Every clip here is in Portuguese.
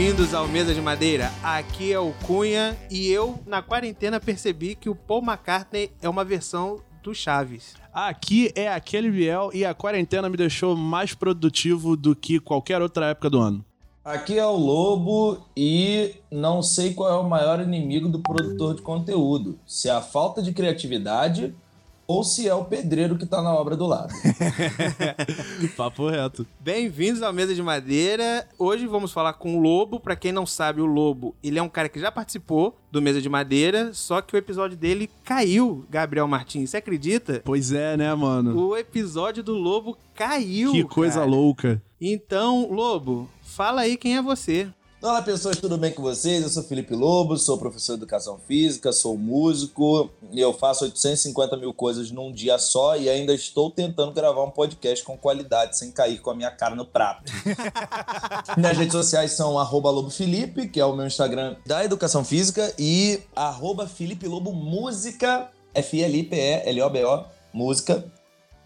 Bem-vindos ao Mesa de Madeira. Aqui é o Cunha e eu, na quarentena, percebi que o Paul McCartney é uma versão do Chaves. Aqui é aquele Biel e a quarentena me deixou mais produtivo do que qualquer outra época do ano. Aqui é o Lobo e não sei qual é o maior inimigo do produtor de conteúdo. Se é a falta de criatividade ou se é o pedreiro que tá na obra do lado. Papo reto. Bem-vindos ao Mesa de Madeira. Hoje vamos falar com o Lobo. Pra quem não sabe, o Lobo, ele é um cara que já participou do Mesa de Madeira, só que o episódio dele caiu, Gabriel Martins. Você acredita? Pois é, né, mano? O episódio do Lobo caiu. Que coisa cara. louca. Então, Lobo, fala aí quem é você. Olá pessoas, tudo bem com vocês? Eu sou Felipe Lobo, sou professor de educação física, sou músico e eu faço 850 mil coisas num dia só e ainda estou tentando gravar um podcast com qualidade, sem cair com a minha cara no prato. Minhas redes sociais são arroba Lobo Felipe, que é o meu Instagram da educação física, e arroba Felipe Lobo Música, F-I-L-I-P-E-L-O-B-O, música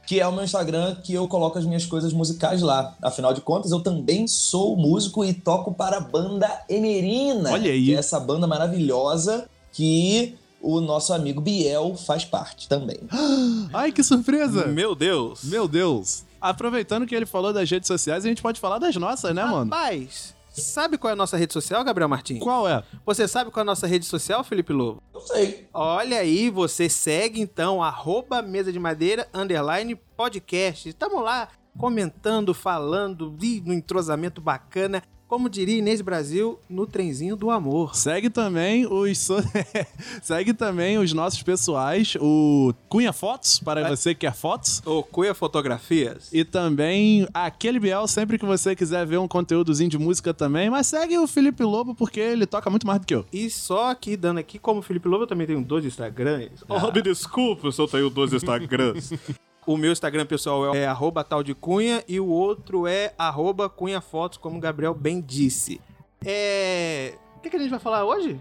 que é o meu Instagram que eu coloco as minhas coisas musicais lá. Afinal de contas, eu também sou músico e toco para a banda Emerina. Olha aí. Que é essa banda maravilhosa que o nosso amigo Biel faz parte também. Ai, que surpresa! Meu Deus. Meu Deus. Aproveitando que ele falou das redes sociais, a gente pode falar das nossas, né, mano? Rapaz, sabe qual é a nossa rede social, Gabriel Martins? Qual é? Você sabe qual é a nossa rede social, Felipe Lobo? Eu sei. Olha aí, você segue então, arroba mesa de madeira, underline podcast. Estamos lá comentando, falando, no entrosamento bacana. Como diria Inês Brasil, no trenzinho do amor. Segue também os so- segue também os nossos pessoais, o Cunha Fotos para você que quer fotos. Ô, Cuia Fotografias. E também aquele Biel, sempre que você quiser ver um conteúdozinho de música também. Mas segue o Felipe Lobo, porque ele toca muito mais do que eu. E só aqui, dando aqui, como o Felipe Lobo, eu também tenho dois Instagrams. Oh, me desculpa, eu só tenho dois Instagrams. o meu Instagram pessoal é arroba tal de cunha e o outro é arroba cunha fotos, como o Gabriel bem disse. É... O que, que a gente vai falar hoje?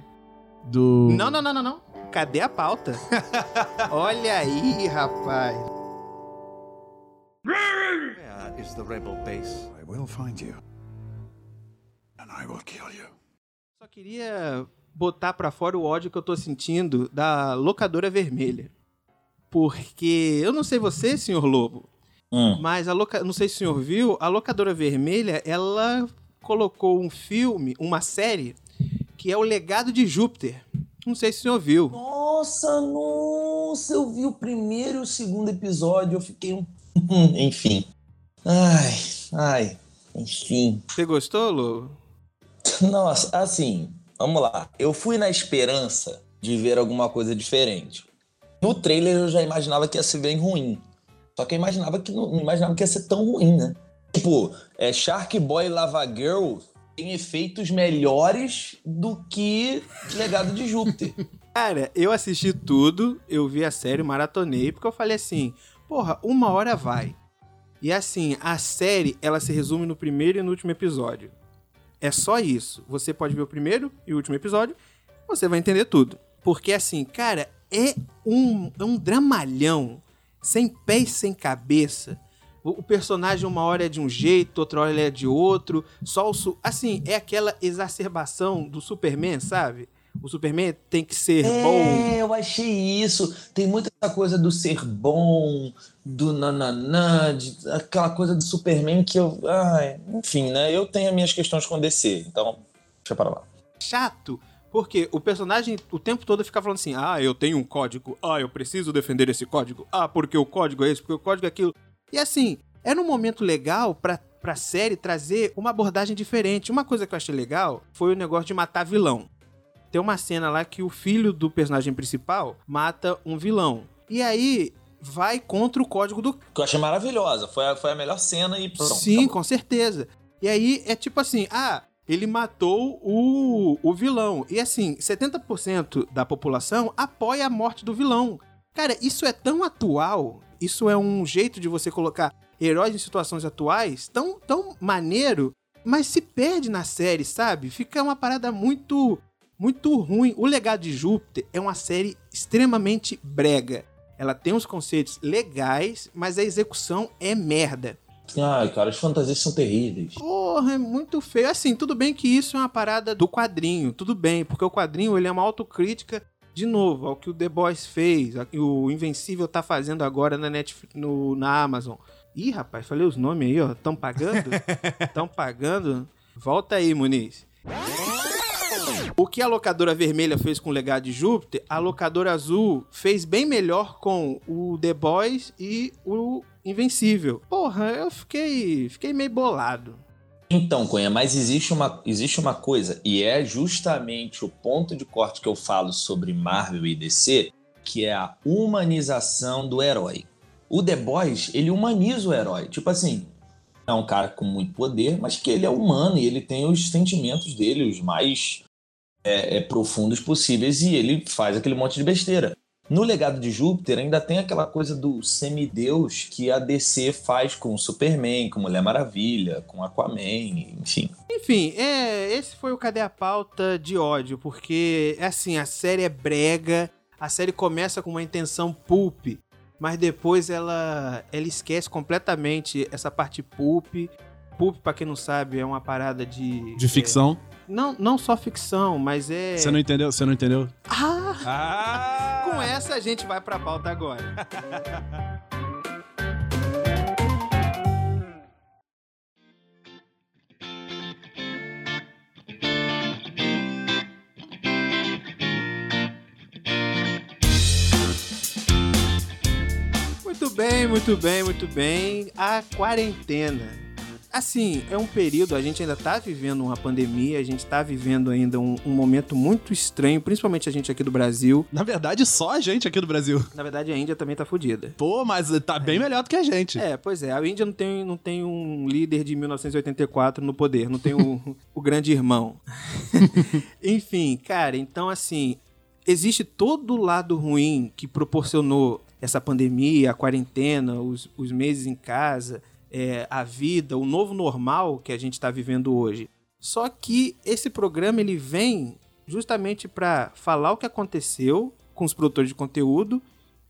Do. Não, não, não, não, não. Cadê a pauta? Olha aí, rapaz. Where is the rebel base? I will find you. And I will kill you. Só queria botar pra fora o ódio que eu tô sentindo da locadora vermelha. Porque eu não sei você, senhor Lobo, Hum. mas a loca... não sei se o senhor viu, a locadora vermelha, ela colocou um filme, uma série que é o Legado de Júpiter. Não sei se o senhor viu. Nossa, nossa, eu vi o primeiro e o segundo episódio, eu fiquei um. enfim. Ai, ai, enfim. Você gostou, Lobo? Nossa, assim, vamos lá. Eu fui na esperança de ver alguma coisa diferente. No trailer eu já imaginava que ia ser bem ruim. Só que eu imaginava que não, não imaginava que ia ser tão ruim, né? Tipo, é, Shark Boy Lava Girl tem efeitos melhores do que Legado de Júpiter. Cara, eu assisti tudo, eu vi a série, maratonei, porque eu falei assim, porra, uma hora vai. E assim, a série, ela se resume no primeiro e no último episódio. É só isso. Você pode ver o primeiro e o último episódio, você vai entender tudo. Porque assim, cara, é um, é um dramalhão, sem pés, sem cabeça. O, personagem uma hora é de um jeito, outra hora ele é de outro. Só o... su- Assim, é aquela exacerbação do Superman, sabe? O Superman tem que ser bom. É, eu achei isso. Tem muita essa coisa do ser bom, do nananã, de, aquela coisa do Superman que eu. Ai, enfim, né? Eu tenho as minhas questões com DC, então deixa para lá. chato, porque o personagem o tempo todo fica falando assim: ah, eu tenho um código, ah, eu preciso defender esse código, ah, porque o código é esse, porque o código é aquilo. E assim, era um momento legal pra, pra série trazer uma abordagem diferente. Uma coisa que eu achei legal foi o negócio de matar vilão. Tem uma cena lá que o filho do personagem principal mata um vilão. E aí vai contra o código do Que eu achei maravilhosa. Foi a, foi a melhor cena e pronto. Sim, acabou. com certeza. E aí é tipo assim, ah, ele matou o, o vilão. E assim, 70% da população apoia a morte do vilão. Cara, isso é tão atual, isso é um jeito de você colocar heróis em situações atuais tão, tão maneiro, mas se perde na série, sabe? Fica uma parada muito, muito ruim. O Legado de Júpiter é uma série extremamente brega. Ela tem uns conceitos legais, mas a execução é merda. Ai, cara, as fantasias são terríveis. Porra, é muito feio. Assim, tudo bem que isso é uma parada do quadrinho, tudo bem, porque o quadrinho ele é uma autocrítica, de novo, ao que o The Boys fez, ao que o Invencível tá fazendo agora na, Netflix, no, na Amazon. Ih, rapaz, falei os nomes aí, ó. Tão pagando? Tão pagando? Volta aí, Muniz. O que a locadora vermelha fez com o Legado de Júpiter, a locadora azul fez bem melhor com o The Boys e o Invencível. Porra, eu fiquei, fiquei meio bolado. Então, Cunha, mas existe uma, existe uma coisa, e é justamente o ponto de corte que eu falo sobre Marvel e DC, que é a humanização do herói. O The Boys, ele humaniza o herói. Tipo assim, é um cara com muito poder, mas que ele é humano e ele tem os sentimentos dele, os mais é, é, profundos possíveis, e ele faz aquele monte de besteira. No legado de Júpiter ainda tem aquela coisa do semideus que a DC faz com o Superman, com Mulher Maravilha, com Aquaman, enfim. Enfim, é, esse foi o Cadê a Pauta de ódio, porque, assim, a série é brega, a série começa com uma intenção pulp, mas depois ela, ela esquece completamente essa parte pulp. Pulp, pra quem não sabe, é uma parada de... De ficção. é, não, não só ficção, mas é... Você não entendeu? Você não entendeu? Ah! Ah! Com essa a gente vai pra pauta agora. Muito bem, muito bem, muito bem. A quarentena. Assim, é um período, a gente ainda tá vivendo uma pandemia, a gente tá vivendo ainda um, um momento muito estranho, principalmente a gente aqui do Brasil. Na verdade, só a gente aqui do Brasil. Na verdade, a Índia também tá fodida. Pô, mas tá bem melhor do que a gente. É, pois é. A Índia não tem, não tem um líder de 1984 no poder, não tem o, o grande irmão. Enfim, cara, então assim, existe todo o lado ruim que proporcionou essa pandemia, a quarentena, os, os meses em casa, é, a vida, o novo normal que a gente está vivendo hoje. Só que esse programa ele vem justamente para falar o que aconteceu com os produtores de conteúdo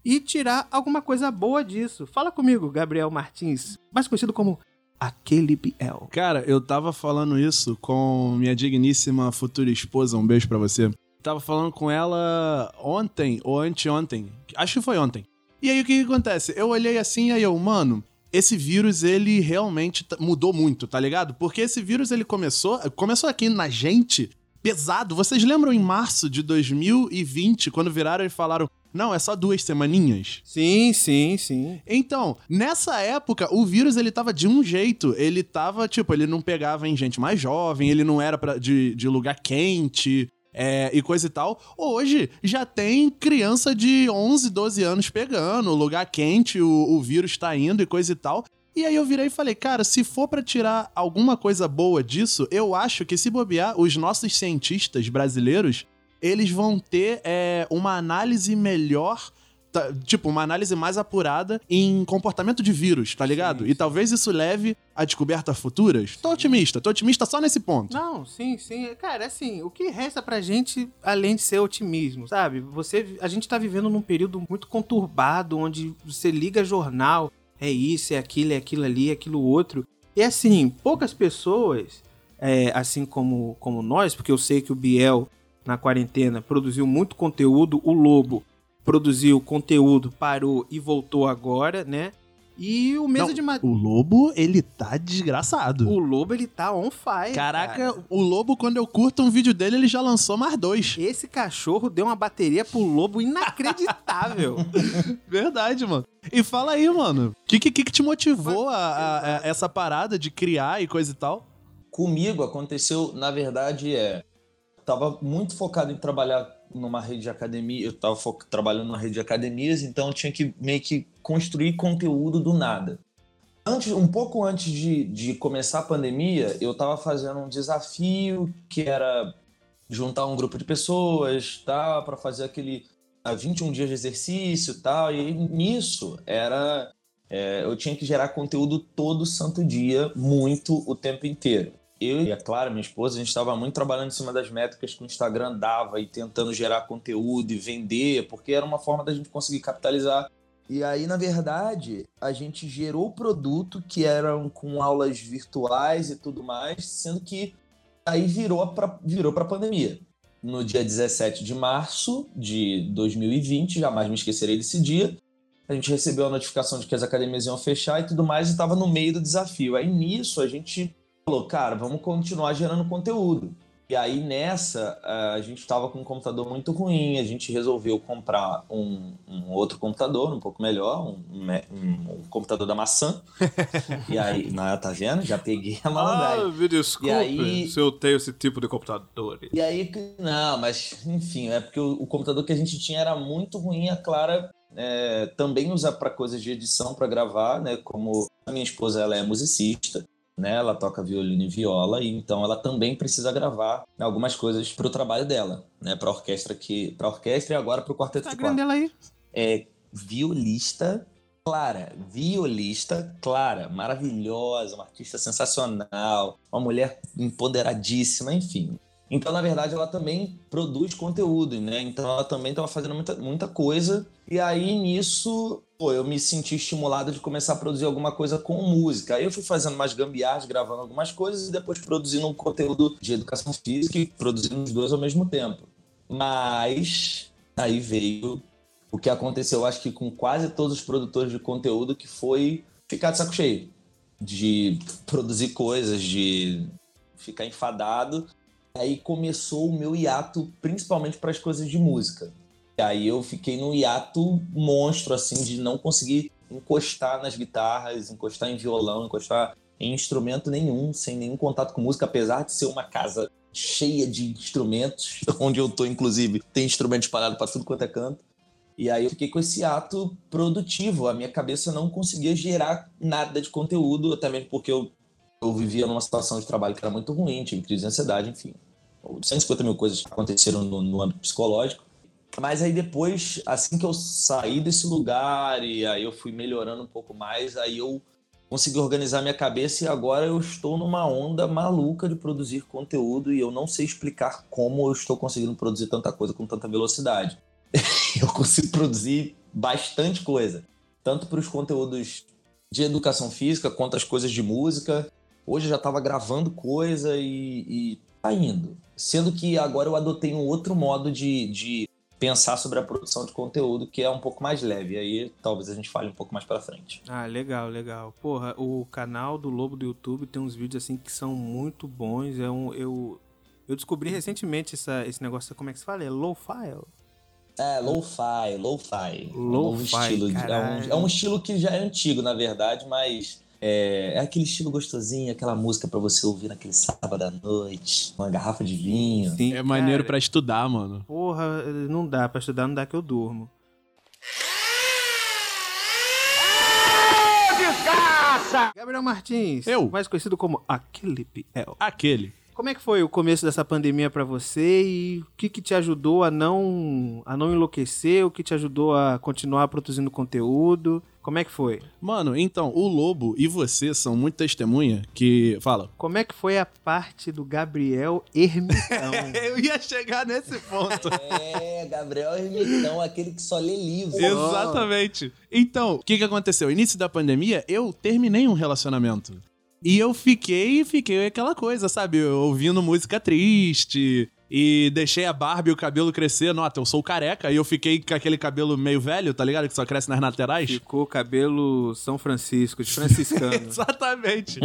e tirar alguma coisa boa disso. Fala comigo, Gabriel Martins, mais conhecido como aquele Biel. Cara, eu tava falando isso com minha digníssima futura esposa, um beijo pra você. Tava falando com ela ontem ou anteontem, acho que foi ontem. E aí o que, que acontece? Eu olhei assim e aí eu, mano, esse vírus ele realmente mudou muito, tá ligado? Porque esse vírus ele começou, começou aqui na gente pesado. Vocês lembram em março de 2020 quando viraram e falaram: "Não, é só duas semaninhas"? Sim, sim, sim. Então, nessa época, o vírus ele tava de um jeito. Ele tava, tipo, ele não pegava em gente mais jovem, ele não era pra, de, de lugar quente. É, e coisa e tal. Hoje já tem criança de 11, 12 anos pegando, lugar quente, o, o vírus tá indo e coisa e tal. E aí eu virei e falei, cara, se for pra tirar alguma coisa boa disso, eu acho que se bobear, os nossos cientistas brasileiros, eles vão ter é, uma análise melhor tá- tipo, uma análise mais apurada em comportamento de vírus, tá ligado? Sim, E talvez isso leve a descobertas futuras. Tô otimista, tô otimista só nesse ponto. Não, sim, sim. Cara, assim, o que resta pra gente, além de ser otimismo, sabe? Você, a gente tá vivendo num período muito conturbado, onde você liga jornal, é isso, é aquilo, é aquilo ali, é aquilo outro. E assim, poucas pessoas, é, assim como, como nós, porque eu sei que o Biel, na quarentena, produziu muito conteúdo, o Lobo produziu conteúdo, parou e voltou agora, né? E o Mesa Não, de Madeira. O lobo, ele tá desgraçado. O Lobo, ele tá on fire. Caraca, cara. o lobo, quando eu curto um vídeo dele, ele já lançou mais dois. Esse cachorro deu uma bateria pro lobo inacreditável. Verdade, mano. E fala aí, mano. O que, que, que te motivou a, a- a essa parada de criar e coisa e tal? Comigo aconteceu, na verdade, é. Tava muito focado em trabalhar numa rede de academia. Eu tava fo- trabalhando numa rede de academias, então eu tinha que meio que construir conteúdo do nada. Antes, um pouco antes de, de começar a pandemia, eu tava fazendo um desafio que era juntar um grupo de pessoas, tal, para fazer aquele ah, 21 dias de exercício, tal. E nisso era é, eu tinha que gerar conteúdo todo santo dia, muito o tempo inteiro. Eu e a Clara, minha esposa, a gente estava muito trabalhando em cima das métricas que o Instagram dava e tentando gerar conteúdo e vender, porque era uma forma da gente conseguir capitalizar E aí, na verdade, a gente gerou o produto que eram com aulas virtuais e tudo mais, sendo que aí virou para virou a pandemia. No dia 17 de março de 2020, jamais me esquecerei desse dia, a gente recebeu a notificação de que as academias iam fechar e tudo mais, e estava no meio do desafio. Aí nisso a gente falou, cara, vamos continuar gerando conteúdo. E aí nessa, a gente estava com um computador muito ruim, a gente resolveu comprar um, um outro computador, um pouco melhor, um, um, um computador da maçã. e aí, não, tá vendo? Já peguei a malandragem. Ah, me desculpe aí- se eu tenho esse tipo de computador. E aí, não, mas enfim, é porque o, o computador que a gente tinha era muito ruim. A Clara é, também usa para coisas de edição para gravar, né? Como a minha esposa ela é musicista, né? Ela toca violino e viola, e então ela também precisa gravar algumas coisas para o trabalho dela, né? Para orquestra que, para orquestra e agora para o quarteto de Instagram corda. dela aí. É violista Clara, violista Clara, maravilhosa, uma artista sensacional, uma mulher empoderadíssima, enfim. Então, na verdade, ela também produz conteúdo, né? Então, ela também estava fazendo muita, muita coisa. E aí, nisso, pô, eu me senti estimulado de começar a produzir alguma coisa com música. Aí eu fui fazendo mais gambiarras, gravando algumas coisas e depois produzindo um conteúdo de educação física e produzindo os dois ao mesmo tempo. Mas aí veio o que aconteceu, acho que com quase todos os produtores de conteúdo, que foi ficar de saco cheio. De produzir coisas, de ficar enfadado. Aí começou o meu hiato, principalmente para as coisas de música. E aí eu fiquei num hiato monstro, assim, de não conseguir encostar nas guitarras, encostar em violão, encostar em instrumento nenhum, sem nenhum contato com música, apesar de ser uma casa cheia de instrumentos, onde eu tô, inclusive, tem instrumento espalhado para tudo quanto é canto. E aí eu fiquei com esse ato produtivo. A minha cabeça não conseguia gerar nada de conteúdo, até mesmo porque eu, eu vivia numa situação de trabalho que era muito ruim, tive crise de ansiedade, enfim. 150 mil coisas aconteceram no, no âmbito psicológico. Mas aí depois, assim que eu saí desse lugar e aí eu fui melhorando um pouco mais, aí eu consegui organizar minha cabeça e agora eu estou numa onda maluca de produzir conteúdo e eu não sei explicar como eu estou conseguindo produzir tanta coisa com tanta velocidade. eu consigo produzir bastante coisa, tanto para os conteúdos de educação física quanto as coisas de música. Hoje eu já estava gravando coisa e, e tá indo. Sendo que agora eu adotei um outro modo de, de pensar sobre a produção de conteúdo que é um pouco mais leve. Aí talvez a gente fale um pouco mais para frente. Ah, legal, legal. Porra, o canal do Lobo do YouTube tem uns vídeos assim que são muito bons. É um, eu, eu descobri recentemente essa, esse negócio, como é que se fala? É low-fi? É, lo-fi, lo-fi. É um novo Lo-fi, estilo. de- É um, é um estilo que já é antigo, na verdade, mas é, é aquele estilo gostosinho, aquela música pra você ouvir naquele sábado à noite, uma garrafa de vinho. Sim, É maneiro pra estudar, mano. Porra, não dá pra estudar, não dá que eu durmo. Gabriel Martins, Eu? mais conhecido como Aquele Biel. Aquele. Como é que foi o começo dessa pandemia pra você e o que, que te ajudou a não a não enlouquecer, o que te ajudou a continuar produzindo conteúdo? Como é que foi? Mano, então, o Lobo e você são muito testemunha que. Fala. Como é que foi a parte do Gabriel Ermitão? Eu ia chegar nesse ponto. É, Gabriel Ermitão, aquele que só lê livro. Exatamente. Então, o que, que aconteceu? Início da pandemia, eu terminei um relacionamento. E eu fiquei, fiquei aquela coisa, sabe? Ouvindo música triste. E deixei a barba e o cabelo crescer. Nota, eu sou careca. E eu fiquei com aquele cabelo meio velho, tá ligado? Que só cresce nas laterais. Ficou cabelo São Francisco, de franciscano. Exatamente.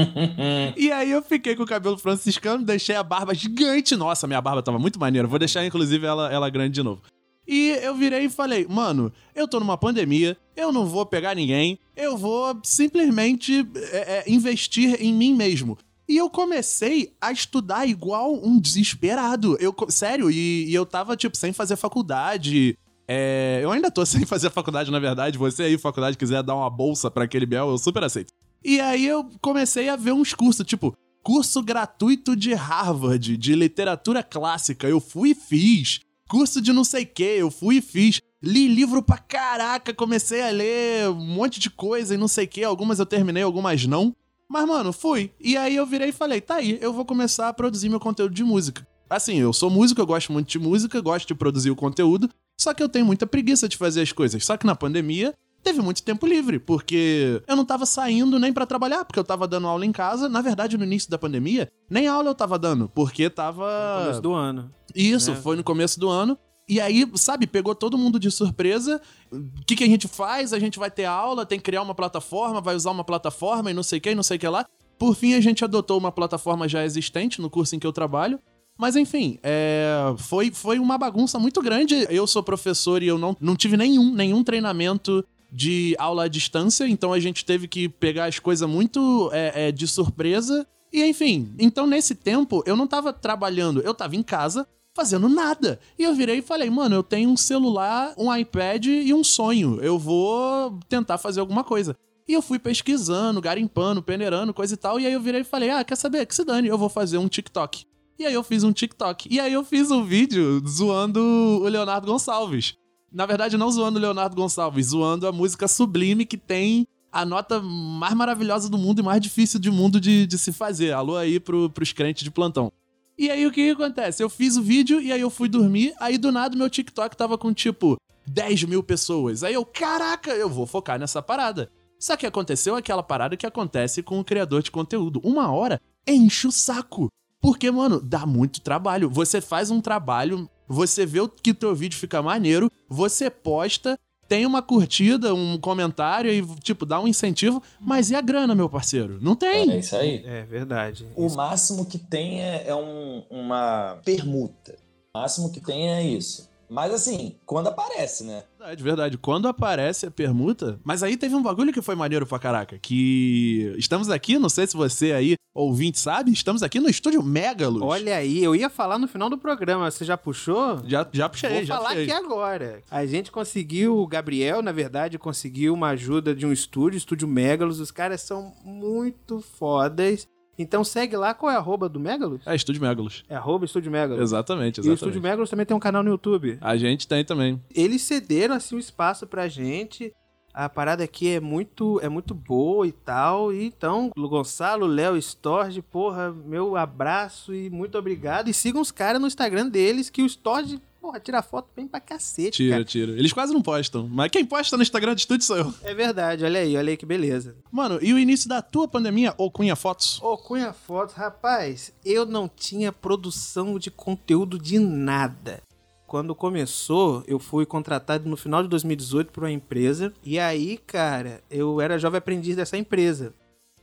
e aí eu fiquei com o cabelo franciscano, deixei a barba gigante. Nossa, minha barba tava muito maneira. Vou deixar, inclusive, ela, ela grande de novo. E eu virei e falei, mano, eu tô numa pandemia, eu não vou pegar ninguém, eu vou simplesmente é, é, investir em mim mesmo. E eu comecei a estudar igual um desesperado. Eu, sério, e, e eu tava, tipo, sem fazer faculdade. É, eu ainda tô sem fazer faculdade, na verdade. Você aí, faculdade, quiser dar uma bolsa pra aquele Biel, eu super aceito. E aí eu comecei a ver uns cursos, tipo, curso gratuito de Harvard, de literatura clássica. Eu fui e fiz. Curso de não sei o que, eu fui e fiz. Li livro pra caraca, comecei a ler um monte de coisa e não sei o que. Algumas eu terminei, algumas não. Mas, mano, fui. E aí eu virei e falei, tá aí, eu vou começar a produzir meu conteúdo de música. Assim, eu sou músico, eu gosto muito de música, gosto de produzir o conteúdo, só que eu tenho muita preguiça de fazer as coisas. Só que na pandemia, teve muito tempo livre, porque eu não tava saindo nem pra trabalhar, porque eu tava dando aula em casa. Na verdade, no início da pandemia, nem aula eu tava dando, porque tava. Começo do ano. Isso, né? foi no começo do ano. E aí, sabe, pegou todo mundo de surpresa. O que, que a gente faz? A gente vai ter aula, tem que criar uma plataforma, vai usar uma plataforma e não sei o que, não sei o que lá. Por fim, a gente adotou uma plataforma já existente no curso em que eu trabalho. Mas enfim, é, foi, foi uma bagunça muito grande. Eu sou professor e eu não, não tive nenhum, nenhum treinamento de aula à distância, então a gente teve que pegar as coisas muito é, é, de surpresa. E enfim, então nesse tempo eu não tava trabalhando, eu tava em casa fazendo nada. E eu virei e falei, mano, eu tenho um celular, um iPad e um sonho. Eu vou tentar fazer alguma coisa. E eu fui pesquisando, garimpando, peneirando, coisa e tal. E aí eu virei e falei, ah, quer saber? Que se dane, eu vou fazer um TikTok. E aí eu fiz um TikTok. E aí eu fiz um vídeo zoando o Leonardo Gonçalves. Na verdade, não zoando o Leonardo Gonçalves, zoando a música Sublime que tem a nota mais maravilhosa do mundo e mais difícil do mundo de, de se fazer. Alô aí pro, pros crentes de plantão. E aí o que, que acontece? Eu fiz o vídeo e aí eu fui dormir, aí do nada meu TikTok tava com tipo 10 mil pessoas. Aí eu, caraca, eu vou focar nessa parada. Só que aconteceu aquela parada que acontece com o criador de conteúdo. Uma hora enche o saco. Porque, mano, dá muito trabalho. Você faz um trabalho, você vê que teu vídeo fica maneiro, você posta, tem uma curtida, um comentário e, tipo, dá um incentivo, mas e a grana, meu parceiro? Não tem. É isso aí. É verdade. O máximo que tem é, é um- uma permuta. O máximo que tem é isso. Mas assim, quando aparece, né? Verdade, verdade. Quando aparece a permuta. Mas aí teve um bagulho que foi maneiro pra caraca. Que estamos aqui, não sei se você aí, ouvinte, sabe? Estamos aqui no estúdio Megalos. Olha aí, eu ia falar no final do programa, você já puxou? Já, já puxei, Vou já falar puxei. aqui agora. A gente conseguiu, o Gabriel, na verdade, conseguiu uma ajuda de um estúdio, Estúdio Megalos. Os caras são muito fodas. Então segue lá, qual é a arroba do Megalos? É, estúdio Megalos. É arroba Estúdio Megalos. Exatamente, E o exatamente. Estúdio Megalos também tem um canal no YouTube. A gente tem também. Eles cederam, assim, um espaço pra gente. A parada aqui é muito, é muito boa e tal. E então, Lu Gonçalo, Léo, Storge, porra, meu abraço e muito obrigado. E sigam os caras no Instagram deles, que o Storge, porra, tira foto bem pra cacete, Tira, cara. tira. Eles quase não postam. Mas quem posta no Instagram do estúdio sou eu. É verdade, olha aí, olha aí que beleza. Mano, e o início da tua pandemia, ou Cunha Fotos? Ô, Cunha Fotos, rapaz, eu não tinha produção de conteúdo de nada. Quando começou, eu fui contratado no final de 2018 por uma empresa. E aí, cara, eu era jovem aprendiz dessa empresa.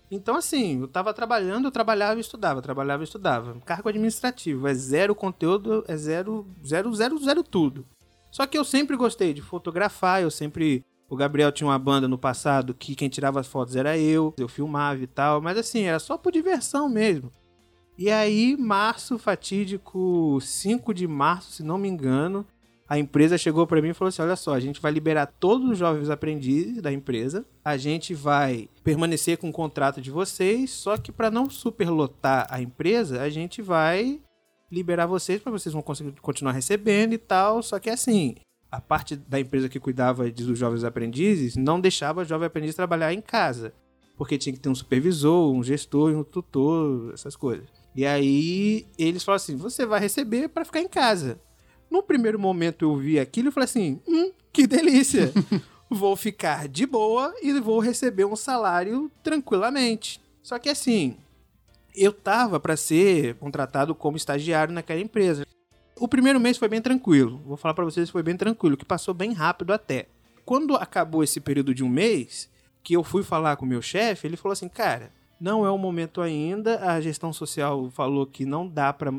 Então, assim, eu tava trabalhando, eu trabalhava e estudava, trabalhava e estudava. Cargo administrativo, é zero conteúdo, é zero, zero, zero, zero tudo. Só que eu sempre gostei de fotografar, eu sempre. O Gabriel tinha uma banda no passado que quem tirava as fotos era eu, eu filmava e tal, mas assim, era só por diversão mesmo. E aí, março fatídico, 5 de março, se não me engano, a empresa chegou pra mim e falou assim: olha só, a gente vai liberar todos os jovens aprendizes da empresa, a gente vai permanecer com o contrato de vocês, só que para não superlotar a empresa, a gente vai liberar vocês para vocês vão conseguir continuar recebendo e tal, só que assim, a parte da empresa que cuidava dos jovens aprendizes não deixava o jovem aprendiz trabalhar em casa, porque tinha que ter um supervisor, um gestor um tutor, essas coisas. E aí eles falaram assim: você vai receber para ficar em casa. No primeiro momento eu vi aquilo e falei assim: hum, que delícia! vou ficar de boa e vou receber um salário tranquilamente. Só que assim, eu tava para ser contratado como estagiário naquela empresa. O primeiro mês foi bem tranquilo. Vou falar para vocês, foi bem tranquilo, que passou bem rápido até. Quando acabou esse período de um mês, que eu fui falar com o meu chefe, ele falou assim, cara, não é o momento ainda. A gestão social falou que não dá para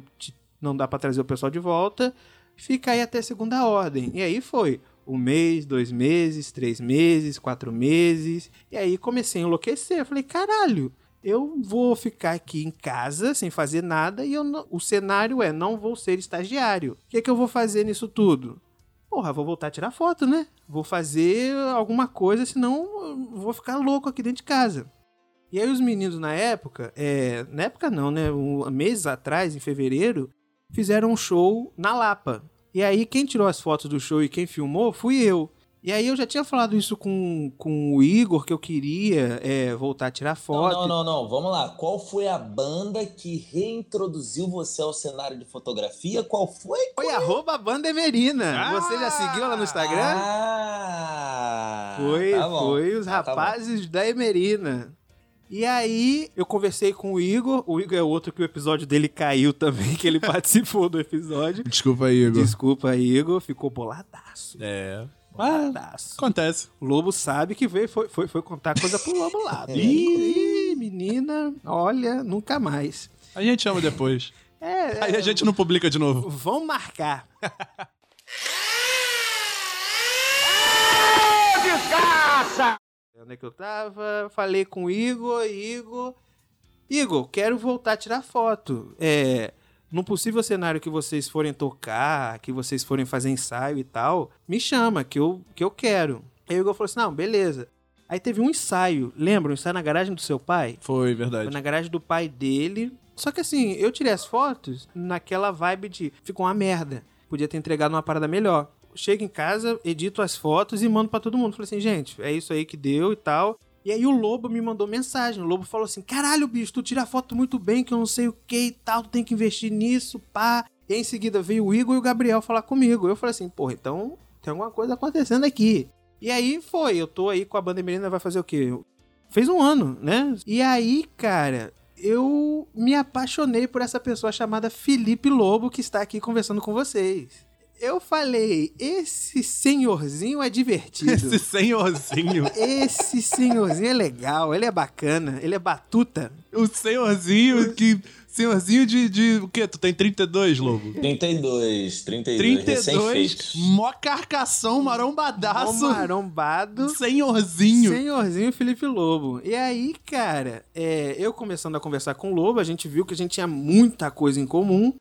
não dá para trazer o pessoal de volta. Fica aí até segunda ordem. E aí foi um mês, dois meses, três meses, quatro meses. E aí comecei a enlouquecer. Falei, caralho, eu vou ficar aqui em casa sem fazer nada e não- o cenário é não vou ser estagiário. O que, é que eu vou fazer nisso tudo? Porra, vou voltar a tirar foto, né? Vou fazer alguma coisa, senão vou ficar louco aqui dentro de casa. E aí os meninos na época, é, na época não, né? Um, meses atrás, em fevereiro, fizeram um show na Lapa. E aí quem tirou as fotos do show e quem filmou fui eu. E aí eu já tinha falado isso com, com o Igor, que eu queria é, voltar a tirar Não, foto. não, não, não. Vamos lá. Qual foi a banda que reintroduziu você ao cenário de fotografia? Qual foi? Foi arroba Banda Emerina. Você já seguiu ela no Instagram? Ah! foi, tá foi os Ah, tá bom. rapazes da Emerina. E aí, eu conversei com o Igor. O Igor é outro que o episódio dele caiu também, que ele participou do episódio. Desculpa Igor. Desculpa, Igor. Ficou boladaço. É. Ah, Boladaço. acontece. O Lobo sabe que veio, foi, foi, foi contar coisa pro Lobo lá. Ih. Ih, menina, olha, nunca mais. A gente chama depois. É, Aí a gente não publica de novo. Vão marcar. Onde é que eu tava? Falei com o Igor, Igor. Igor, quero voltar a tirar foto. É. Num possível cenário que vocês forem tocar, que vocês forem fazer ensaio e tal, me chama, que eu, que eu quero. Aí o Igor falou assim: não, beleza. Aí teve um ensaio, lembra? Um ensaio na garagem do seu pai? Foi, Foi verdade. na garagem do pai dele. Só que assim, eu tirei as fotos naquela vibe de ficou uma merda. Podia ter entregado uma parada melhor. Chego em casa, edito as fotos e mando pra todo mundo. Falei assim, gente, é isso aí que deu e tal. E aí o Lobo me mandou mensagem. O Lobo falou assim: caralho, bicho, tu tira foto muito bem, que eu não sei o que e tal, tu tem que investir nisso, pá. E em seguida veio o Igor e o Gabriel falar comigo. Eu falei assim, porra, então tem alguma coisa acontecendo aqui. E aí foi, eu tô aí com a banda Emerina, vai fazer o quê? Fez um ano, né? E aí, cara, eu me apaixonei por essa pessoa chamada Felipe Lobo, que está aqui conversando com vocês. Eu falei, esse senhorzinho é divertido. Esse senhorzinho. Esse senhorzinho é legal, ele é bacana, ele é batuta. o senhorzinho que. Senhorzinho de, de. O quê? Tu tem 32, Lobo? 32, 32, 32, recém-feitos. mó carcação, marombadaço. Marombado. Senhorzinho. Senhorzinho Felipe Lobo. E aí, cara, é, eu começando a conversar com o Lobo, a gente viu que a gente tinha muita coisa em comum.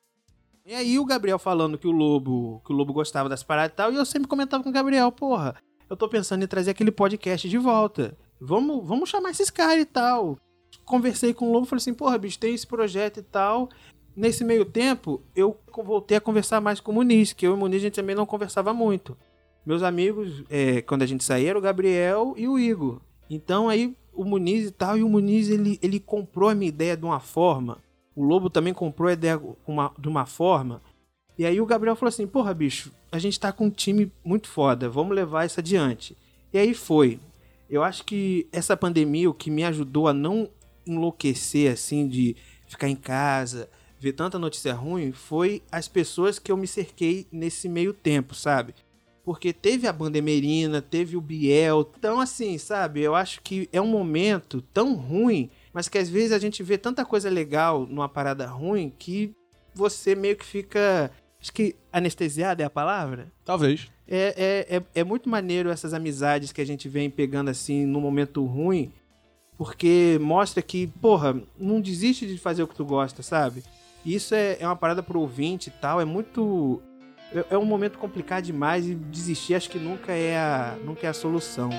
E aí o Gabriel falando que o Lobo, que o Lobo gostava das paradas e tal, e eu sempre comentava com o Gabriel, porra, eu tô pensando em trazer aquele podcast de volta. Vamos, vamos chamar esses caras e tal. Conversei com o Lobo, falei assim, porra, bicho, tem esse projeto e tal. Nesse meio tempo, eu voltei a conversar mais com o Muniz, que eu e o Muniz a gente também não conversava muito. Meus amigos, é, quando a gente saía, era o Gabriel e o Igor. Então aí o Muniz e tal, e o Muniz ele, ele comprou a minha ideia de uma forma. O Lobo também comprou a ideia uma- de uma forma. E aí o Gabriel falou assim: Porra, bicho, a gente tá com um time muito foda, vamos levar isso adiante. E aí foi. Eu acho que essa pandemia, o que me ajudou a não enlouquecer, assim, de ficar em casa, ver tanta notícia ruim, foi as pessoas que eu me cerquei nesse meio tempo, sabe? Porque teve a banda Emerina, teve o Biel. Então, assim, sabe? Eu acho que é um momento tão ruim, mas que às vezes a gente vê tanta coisa legal numa parada ruim que você meio que fica. Acho que anestesiado é a palavra? Talvez. É, é, é, é muito maneiro essas amizades que a gente vem pegando assim no momento ruim, porque mostra que, porra, não desiste de fazer o que tu gosta, sabe? Isso é, é uma parada pro ouvinte e tal, é muito. É, é um momento complicado demais e desistir acho que nunca é a, nunca é a solução.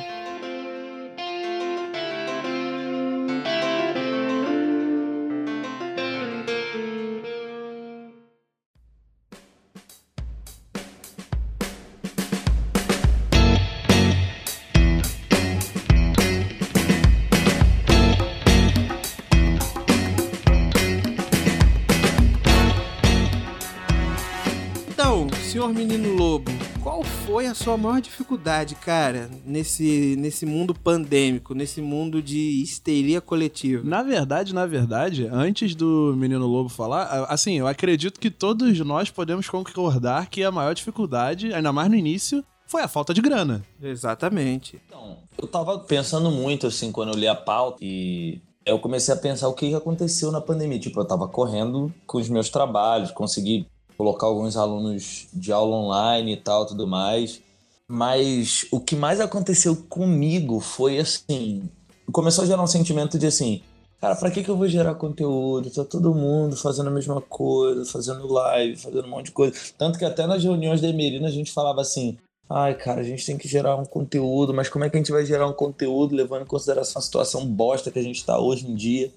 Qual foi a sua maior dificuldade, cara, nesse, nesse mundo pandêmico, nesse mundo de histeria coletiva? Na verdade, na verdade, antes do Menino Lobo falar, assim, eu acredito que todos nós podemos concordar que a maior dificuldade, ainda mais no início, foi a falta de grana. Exatamente. Então, eu tava pensando muito, assim, quando eu li a pauta e eu comecei a pensar o que que aconteceu na pandemia. Tipo, eu tava correndo com os meus trabalhos, consegui colocar alguns alunos de aula online e tal, tudo mais. Mas o que mais aconteceu comigo foi, assim, começou a gerar um sentimento de, assim, cara, pra que que eu vou gerar conteúdo? Tá todo mundo fazendo a mesma coisa, fazendo live, fazendo um monte de coisa. Tanto que até nas reuniões da Emerina a gente falava assim, Ai, cara, a gente tem que gerar um conteúdo, mas como é que a gente vai gerar um conteúdo levando em consideração a situação bosta que a gente está hoje em dia?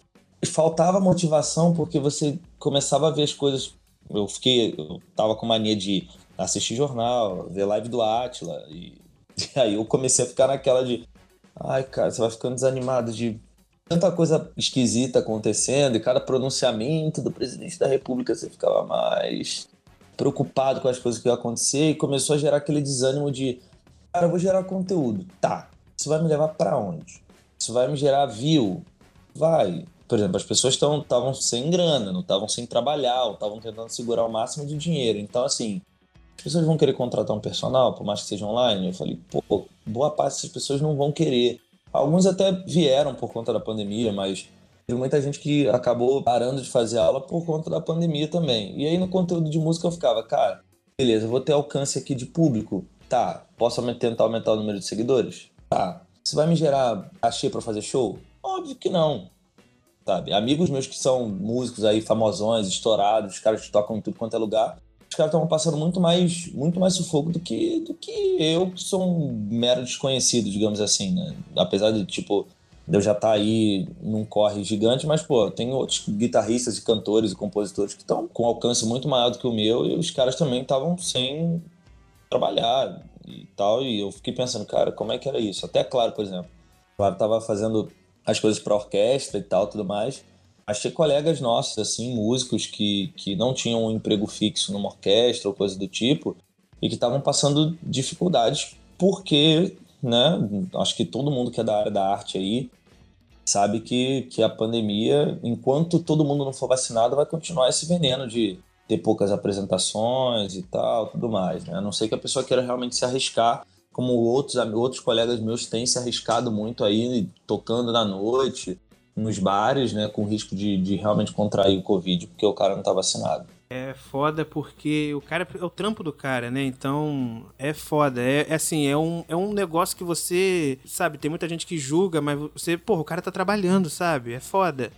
Faltava motivação porque você começava a ver as coisas. Eu fiquei, eu tava com mania de assistir jornal, ver live do Atila e E aí eu comecei a ficar naquela de. Ai, cara, você vai ficando desanimado de tanta coisa esquisita acontecendo e cada pronunciamento do presidente da República você ficava mais preocupado com as coisas que iam acontecer e começou a gerar aquele desânimo de, cara, eu vou gerar conteúdo. Tá, isso vai me levar para onde? Isso vai me gerar view? Vai. Por exemplo, as pessoas estavam sem grana, não estavam sem trabalhar, estavam tentando segurar o máximo de dinheiro. Então, assim, as pessoas vão querer contratar um personal, por mais que seja online? Eu falei, pô, boa parte dessas pessoas não vão querer. Alguns até vieram por conta da pandemia, mas teve muita gente que acabou parando de fazer aula por conta da pandemia também. E aí no conteúdo de música eu ficava, cara, beleza, vou ter alcance aqui de público. Tá, posso tentar aumentar o número de seguidores? Tá. Isso vai me gerar achei para fazer show? Óbvio que não. Sabe? Amigos meus que são músicos aí famosões, estourados, caras que tocam em tudo quanto é lugar, os caras estavam passando muito mais, muito mais sufoco do que, do que eu, que sou um mero desconhecido, digamos assim, né? Apesar de, tipo, eu já estar tá aí num corre gigante, mas, pô, tem outros guitarristas e cantores e compositores que estão com alcance muito maior do que o meu e os caras também estavam sem trabalhar e tal. E eu fiquei pensando, cara, como é que era isso? Até claro, por exemplo, eu tava fazendo as coisas para orquestra e tal, tudo mais achei colegas nossos, assim, músicos que, que não tinham um emprego fixo numa orquestra ou coisa do tipo, e que estavam passando dificuldades porque, né, acho que todo mundo que é da área da arte aí sabe que, que a pandemia, enquanto todo mundo não for vacinado, vai continuar esse veneno de ter poucas apresentações e tal, tudo mais, né? A não ser que a pessoa queira realmente se arriscar, como outros, outros colegas meus têm se arriscado muito aí, tocando na noite, nos bares, né, com risco de, de realmente contrair o Covid, porque o cara não tá vacinado. É foda porque o cara é o trampo do cara, né? Então é foda. É, é, assim, é um, é um negócio que você, sabe, tem muita gente que julga, mas você, porra, o cara tá trabalhando, sabe? É foda.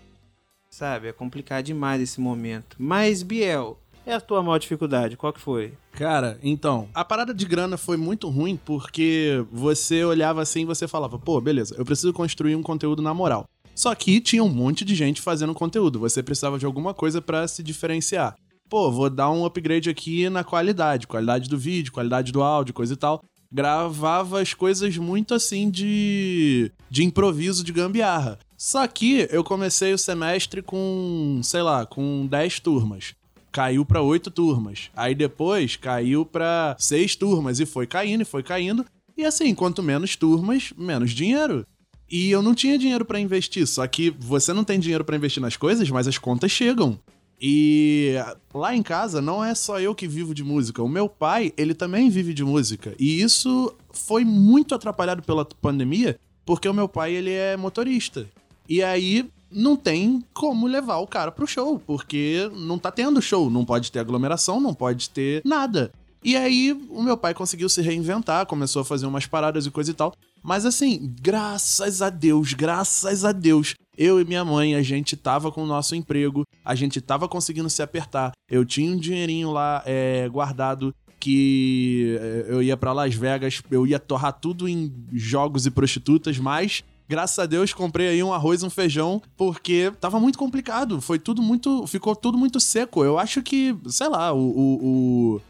Sabe? É complicado demais esse momento. Mas, Biel, é a tua maior dificuldade? Qual que foi? Cara, então, a parada de grana foi muito ruim porque você olhava assim e você falava, pô, beleza, eu preciso construir um conteúdo na moral. Só que tinha um monte de gente fazendo conteúdo. Você precisava de alguma coisa para se diferenciar. Pô, vou dar um upgrade aqui na qualidade, qualidade do vídeo, qualidade do áudio, coisa e tal. Gravava as coisas muito assim de de improviso, de gambiarra. Só que eu comecei o semestre com, sei lá, com 10 turmas caiu para oito turmas. Aí depois caiu para seis turmas e foi caindo e foi caindo. E assim, quanto menos turmas, menos dinheiro. E eu não tinha dinheiro para investir, só que você não tem dinheiro para investir nas coisas, mas as contas chegam. E lá em casa não é só eu que vivo de música. O meu pai, ele também vive de música. E isso foi muito atrapalhado pela pandemia, porque o meu pai, ele é motorista. E aí não tem como levar o cara pro show, porque não tá tendo show, não pode ter aglomeração, não pode ter nada. E aí o meu pai conseguiu se reinventar, começou a fazer umas paradas e coisa e tal. Mas assim, graças a Deus, graças a Deus, eu e minha mãe, a gente tava com o nosso emprego, a gente tava conseguindo se apertar. Eu tinha um dinheirinho lá é, guardado que é, eu ia para Las Vegas, eu ia torrar tudo em jogos e prostitutas, mas graças a Deus comprei aí um arroz, um feijão, porque tava muito complicado, foi tudo muito, ficou tudo muito seco. Eu acho que, sei lá, o, o, o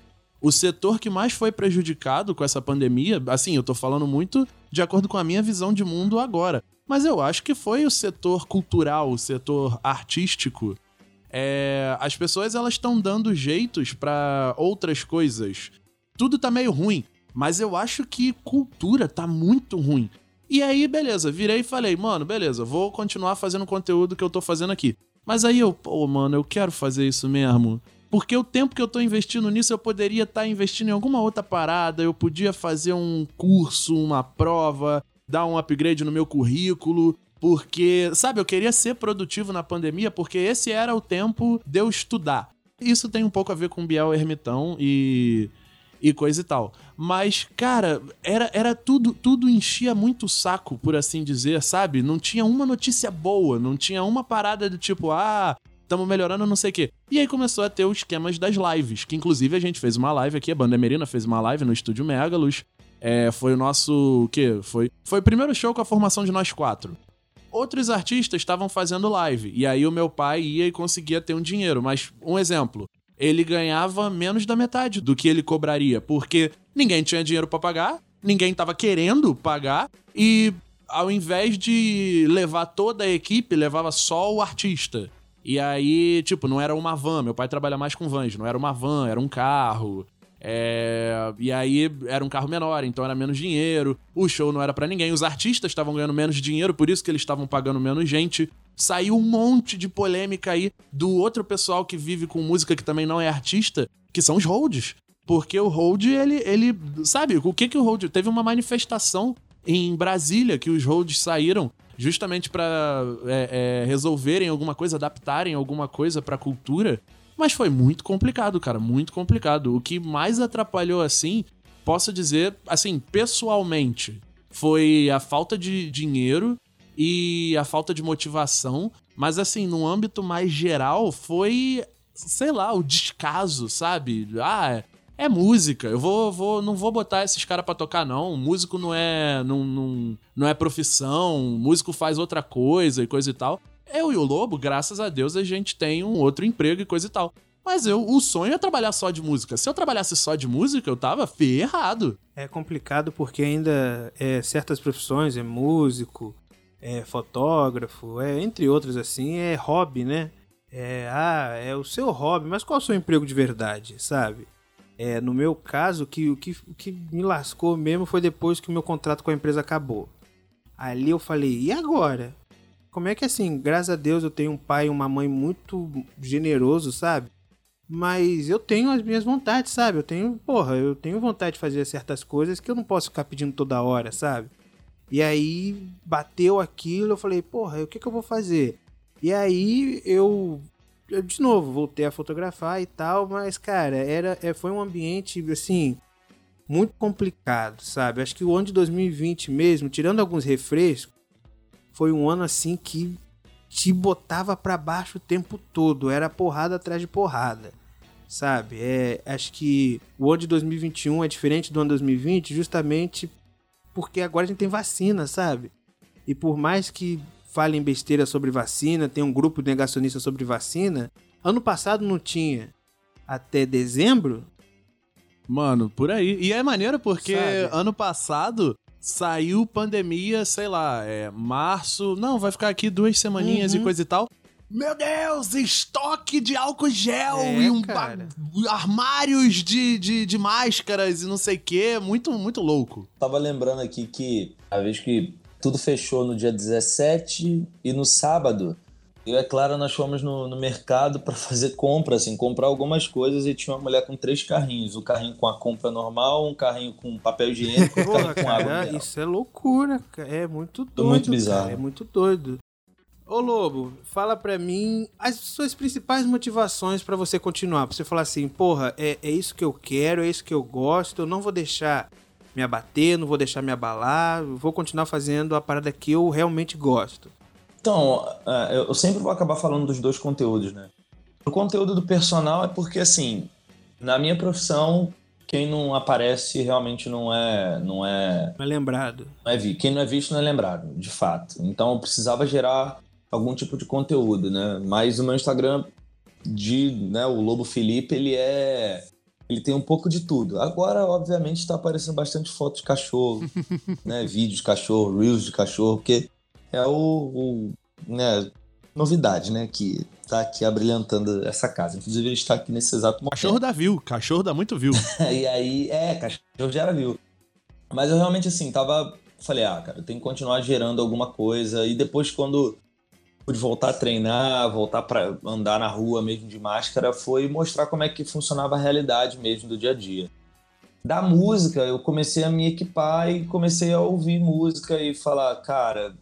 o setor que mais foi prejudicado com essa pandemia, assim, eu tô falando muito de acordo com a minha visão de mundo agora, mas eu acho que foi o setor cultural, o setor artístico. É, as pessoas elas estão dando jeitos para outras coisas. Tudo tá meio ruim, mas eu acho que cultura tá muito ruim. E aí, beleza, virei e falei, mano, beleza, vou continuar fazendo o conteúdo que eu tô fazendo aqui. Mas aí eu, pô, mano, eu quero fazer isso mesmo. Porque o tempo que eu tô investindo nisso, eu poderia estar tá investindo em alguma outra parada, eu podia fazer um curso, uma prova, dar um upgrade no meu currículo. Porque, sabe, eu queria ser produtivo na pandemia, porque esse era o tempo de eu estudar. Isso tem um pouco a ver com Biel Ermitão e e coisa e tal. Mas, cara, era, era tudo, tudo enchia muito o saco, por assim dizer, sabe? Não tinha uma notícia boa, não tinha uma parada do tipo, ah, estamos melhorando, não sei o quê. E aí começou a ter os esquemas das lives, que inclusive a gente fez uma live aqui, a Banda Emerina fez uma live no estúdio Megalus. É, foi o nosso. O quê? Foi, foi o primeiro show com a formação de nós quatro. Outros artistas estavam fazendo live, e aí o meu pai ia e conseguia ter um dinheiro. Mas, um exemplo, ele ganhava menos da metade do que ele cobraria, porque ninguém tinha dinheiro para pagar, ninguém tava querendo pagar e ao invés de levar toda a equipe, levava só o artista. E aí, tipo, não era uma van. Meu pai trabalha mais com vans. Não era uma van, era um carro. É... E aí era um carro menor, então era menos dinheiro. O show não era para ninguém. Os artistas estavam ganhando menos dinheiro, por isso que eles estavam pagando menos gente. Saiu um monte de polêmica aí do outro pessoal que vive com música que também não é artista, que são os holds. Porque o hold, ele, ele. Sabe, o que que o hold. Teve uma manifestação em Brasília que os holds saíram justamente para é, é, resolverem alguma coisa, adaptarem alguma coisa pra cultura. Mas foi muito complicado, cara, muito complicado. O que mais atrapalhou assim, posso dizer, assim, pessoalmente, foi a falta de dinheiro e a falta de motivação. Mas assim, no âmbito mais geral, foi, sei lá, o descaso, sabe? Ah, é música. Eu vou, vou não vou botar esses caras para tocar não. Músico não é não, não, não é profissão, músico faz outra coisa e coisa e tal. Eu e o Lobo, graças a Deus, a gente tem um outro emprego e coisa e tal. Mas eu, o sonho é trabalhar só de música. Se eu trabalhasse só de música, eu tava ferrado. É complicado porque ainda é, certas profissões, é músico, é fotógrafo, é entre outras assim, é hobby, né? É, ah, é o seu hobby, mas qual é o seu emprego de verdade, sabe? É, no meu caso, que, o, que, o que me lascou mesmo foi depois que o meu contrato com a empresa acabou. Ali eu falei, e agora? Como é que assim, graças a Deus eu tenho um pai e uma mãe muito generoso, sabe? Mas eu tenho as minhas vontades, sabe? Eu tenho, porra, eu tenho vontade de fazer certas coisas que eu não posso ficar pedindo toda hora, sabe? E aí bateu aquilo, eu falei, porra, o que, que eu vou fazer? E aí eu eu, de novo, voltei a fotografar e tal, mas, cara, era, é, foi um ambiente, assim, muito complicado, sabe? Acho que o ano de 2020 mesmo, tirando alguns refrescos, foi um ano, assim, que te botava para baixo o tempo todo. Era porrada atrás de porrada, sabe? É, acho que o ano de 2021 é diferente do ano de 2020 justamente porque agora a gente tem vacina, sabe? E por mais que falem besteira sobre vacina, tem um grupo negacionista sobre vacina. Ano passado não tinha. Até dezembro? Mano, por aí. E é maneiro porque Sabe? ano passado saiu pandemia, sei lá, é março. Não, vai ficar aqui duas semaninhas uhum. e coisa e tal. Meu Deus, estoque de álcool gel é, e um armários de, de, de, máscaras e não sei o que. Muito, muito louco. Tava lembrando aqui que a vez que tudo fechou no dia 17 e no sábado eu e a Clara nós fomos no, no mercado para fazer compra, assim, comprar algumas coisas e tinha uma mulher com três carrinhos. O carrinho com a compra normal, um carrinho com papel higiênico e um carrinho com água. Cara, isso é loucura, É muito doido. Muito bizarro. Cara, é muito doido. Ô Lobo, fala pra mim as suas principais motivações para você continuar. Pra você falar assim, porra, é, é isso que eu quero, é isso que eu gosto, eu não vou deixar me abater, não vou deixar me abalar, vou continuar fazendo a parada que eu realmente gosto. Então, é, eu sempre vou acabar falando dos dois conteúdos, né? O conteúdo do personal é porque, assim, na minha profissão, quem não aparece realmente não é. Não é, não é lembrado. Não é. Quem não é visto não é lembrado, de fato. Então eu precisava gerar algum tipo de conteúdo, né? Mas o meu Instagram de, né, o Lobo Felipe, ele é ele tem um pouco de tudo. Agora, obviamente, está aparecendo bastante fotos de cachorro, né? Vídeos de cachorro, reels de cachorro, porque é o, o né, novidade, né? Que tá aqui abrilhantando essa casa. Inclusive, ele está aqui nesse exato momento. Cachorro dá view, cachorro dá muito view. e aí, é, cachorro gera view. Mas eu realmente, assim, tava. Falei, ah, cara, eu tenho que continuar gerando alguma coisa. E depois, quando pude voltar a treinar, voltar para andar na rua mesmo de máscara, foi mostrar como é que funcionava a realidade mesmo do dia a dia. Da música, eu comecei a me equipar e comecei a ouvir música e falar, cara,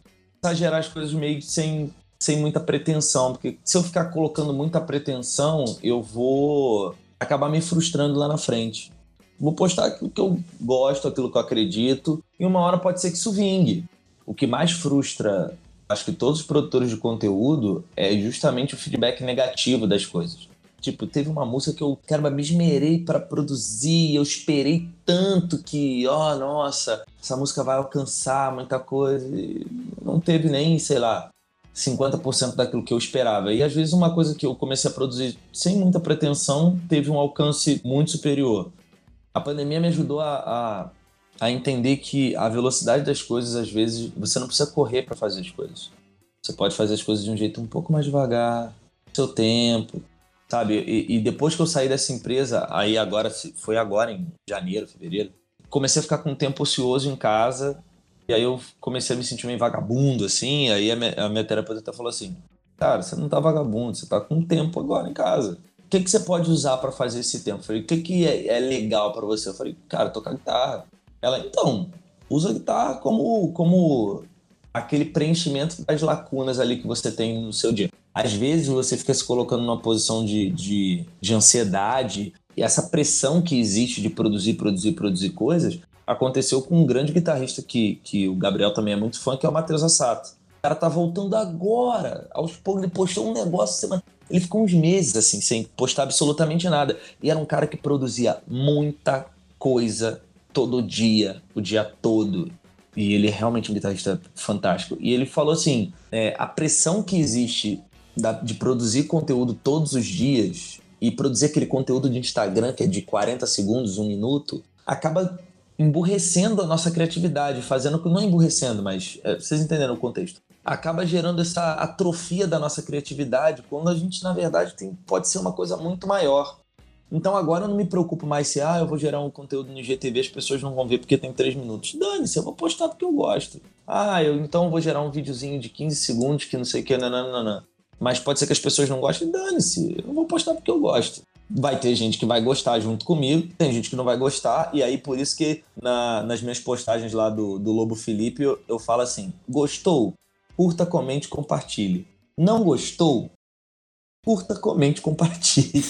exagerar as coisas meio sem, sem muita pretensão, porque se eu ficar colocando muita pretensão, eu vou acabar me frustrando lá na frente. Vou postar aquilo que eu gosto, aquilo que eu acredito, e uma hora pode ser que isso vingue. O que mais frustra acho que todos os produtores de conteúdo é justamente o feedback negativo das coisas. Tipo, teve uma música que eu, caramba, me esmerei para produzir, eu esperei tanto que, ó, oh, nossa, essa música vai alcançar muita coisa. E não teve nem, sei lá, 50% daquilo que eu esperava. E às vezes uma coisa que eu comecei a produzir sem muita pretensão teve um alcance muito superior. A pandemia me ajudou a, a a entender que a velocidade das coisas, às vezes, você não precisa correr para fazer as coisas. Você pode fazer as coisas de um jeito um pouco mais devagar, seu tempo, sabe? E, e depois que eu saí dessa empresa, aí agora, foi agora em janeiro, fevereiro, comecei a ficar com um tempo ocioso em casa, e aí eu comecei a me sentir meio vagabundo, assim, aí a minha, a minha terapeuta falou assim, cara, você não tá vagabundo, você tá com tempo agora em casa. O que, que você pode usar para fazer esse tempo? Eu falei, o que, que é, é legal para você? Eu falei, cara, tocar guitarra. Ela, então, usa a guitarra como, como aquele preenchimento das lacunas ali que você tem no seu dia. Às vezes você fica se colocando numa posição de, de, de ansiedade e essa pressão que existe de produzir, produzir, produzir coisas aconteceu com um grande guitarrista que, que o Gabriel também é muito fã, que é o Matheus Assato. O cara tá voltando agora. Aos poucos ele postou um negócio semana. Ele ficou uns meses assim, sem postar absolutamente nada. E era um cara que produzia muita coisa todo dia, o dia todo. E ele é realmente um guitarrista fantástico. E ele falou assim: é, a pressão que existe da, de produzir conteúdo todos os dias e produzir aquele conteúdo de Instagram que é de 40 segundos, um minuto, acaba emburrecendo a nossa criatividade, fazendo não emburrecendo, mas é, vocês entenderam o contexto. Acaba gerando essa atrofia da nossa criatividade, quando a gente na verdade tem, pode ser uma coisa muito maior. Então agora eu não me preocupo mais se ah, eu vou gerar um conteúdo no GTV, as pessoas não vão ver porque tem 3 minutos. Dane-se, eu vou postar porque eu gosto. Ah, eu então vou gerar um videozinho de 15 segundos que não sei o que, nananana. Mas pode ser que as pessoas não gostem, dane-se, eu vou postar porque eu gosto. Vai ter gente que vai gostar junto comigo, tem gente que não vai gostar, e aí por isso que na, nas minhas postagens lá do, do Lobo Felipe eu, eu falo assim: gostou? Curta, comente, compartilhe. Não gostou? Curta, comente, compartilhe.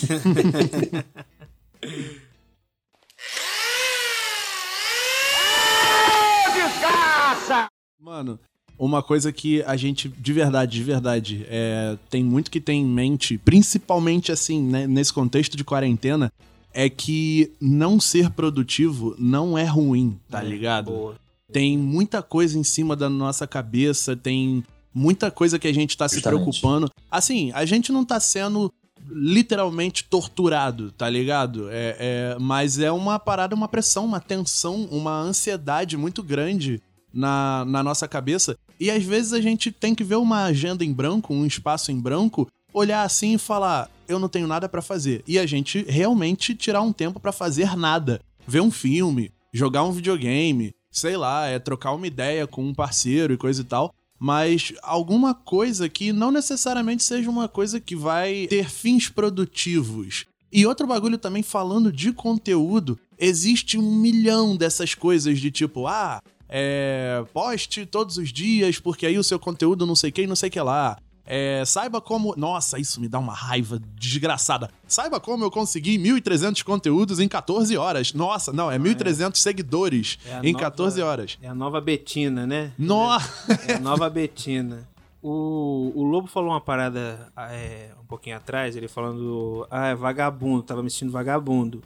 Mano, uma coisa que a gente, de verdade, de verdade, é, tem muito que ter em mente, principalmente assim, né, nesse contexto de quarentena, é que não ser produtivo não é ruim, tá ligado? Boa. Tem muita coisa em cima da nossa cabeça, tem muita coisa que a gente tá se preocupando. Assim, a gente não tá sendo literalmente torturado, tá ligado? É, é, mas é uma parada, uma pressão, uma tensão, uma ansiedade muito grande na, na nossa cabeça. E às vezes a gente tem que ver uma agenda em branco, um espaço em branco, olhar assim e falar: eu não tenho nada para fazer. E a gente realmente tirar um tempo para fazer nada. Ver um filme, jogar um videogame, sei lá, é trocar uma ideia com um parceiro e coisa e tal mas alguma coisa que não necessariamente seja uma coisa que vai ter fins produtivos. E outro bagulho também falando de conteúdo, existe um milhão dessas coisas de tipo, ah, é, poste todos os dias, porque aí o seu conteúdo não sei quem, não sei que lá. É, saiba como. Nossa, isso me dá uma raiva desgraçada. Saiba como eu consegui 1.300 conteúdos em 14 horas. Nossa, não, é 1.300 é. seguidores é em nova, 14 horas. É a nova Betina, né? Nossa! É a nova Betina. O, o Lobo falou uma parada é, um pouquinho atrás, ele falando, ah, é vagabundo, tava me sentindo vagabundo.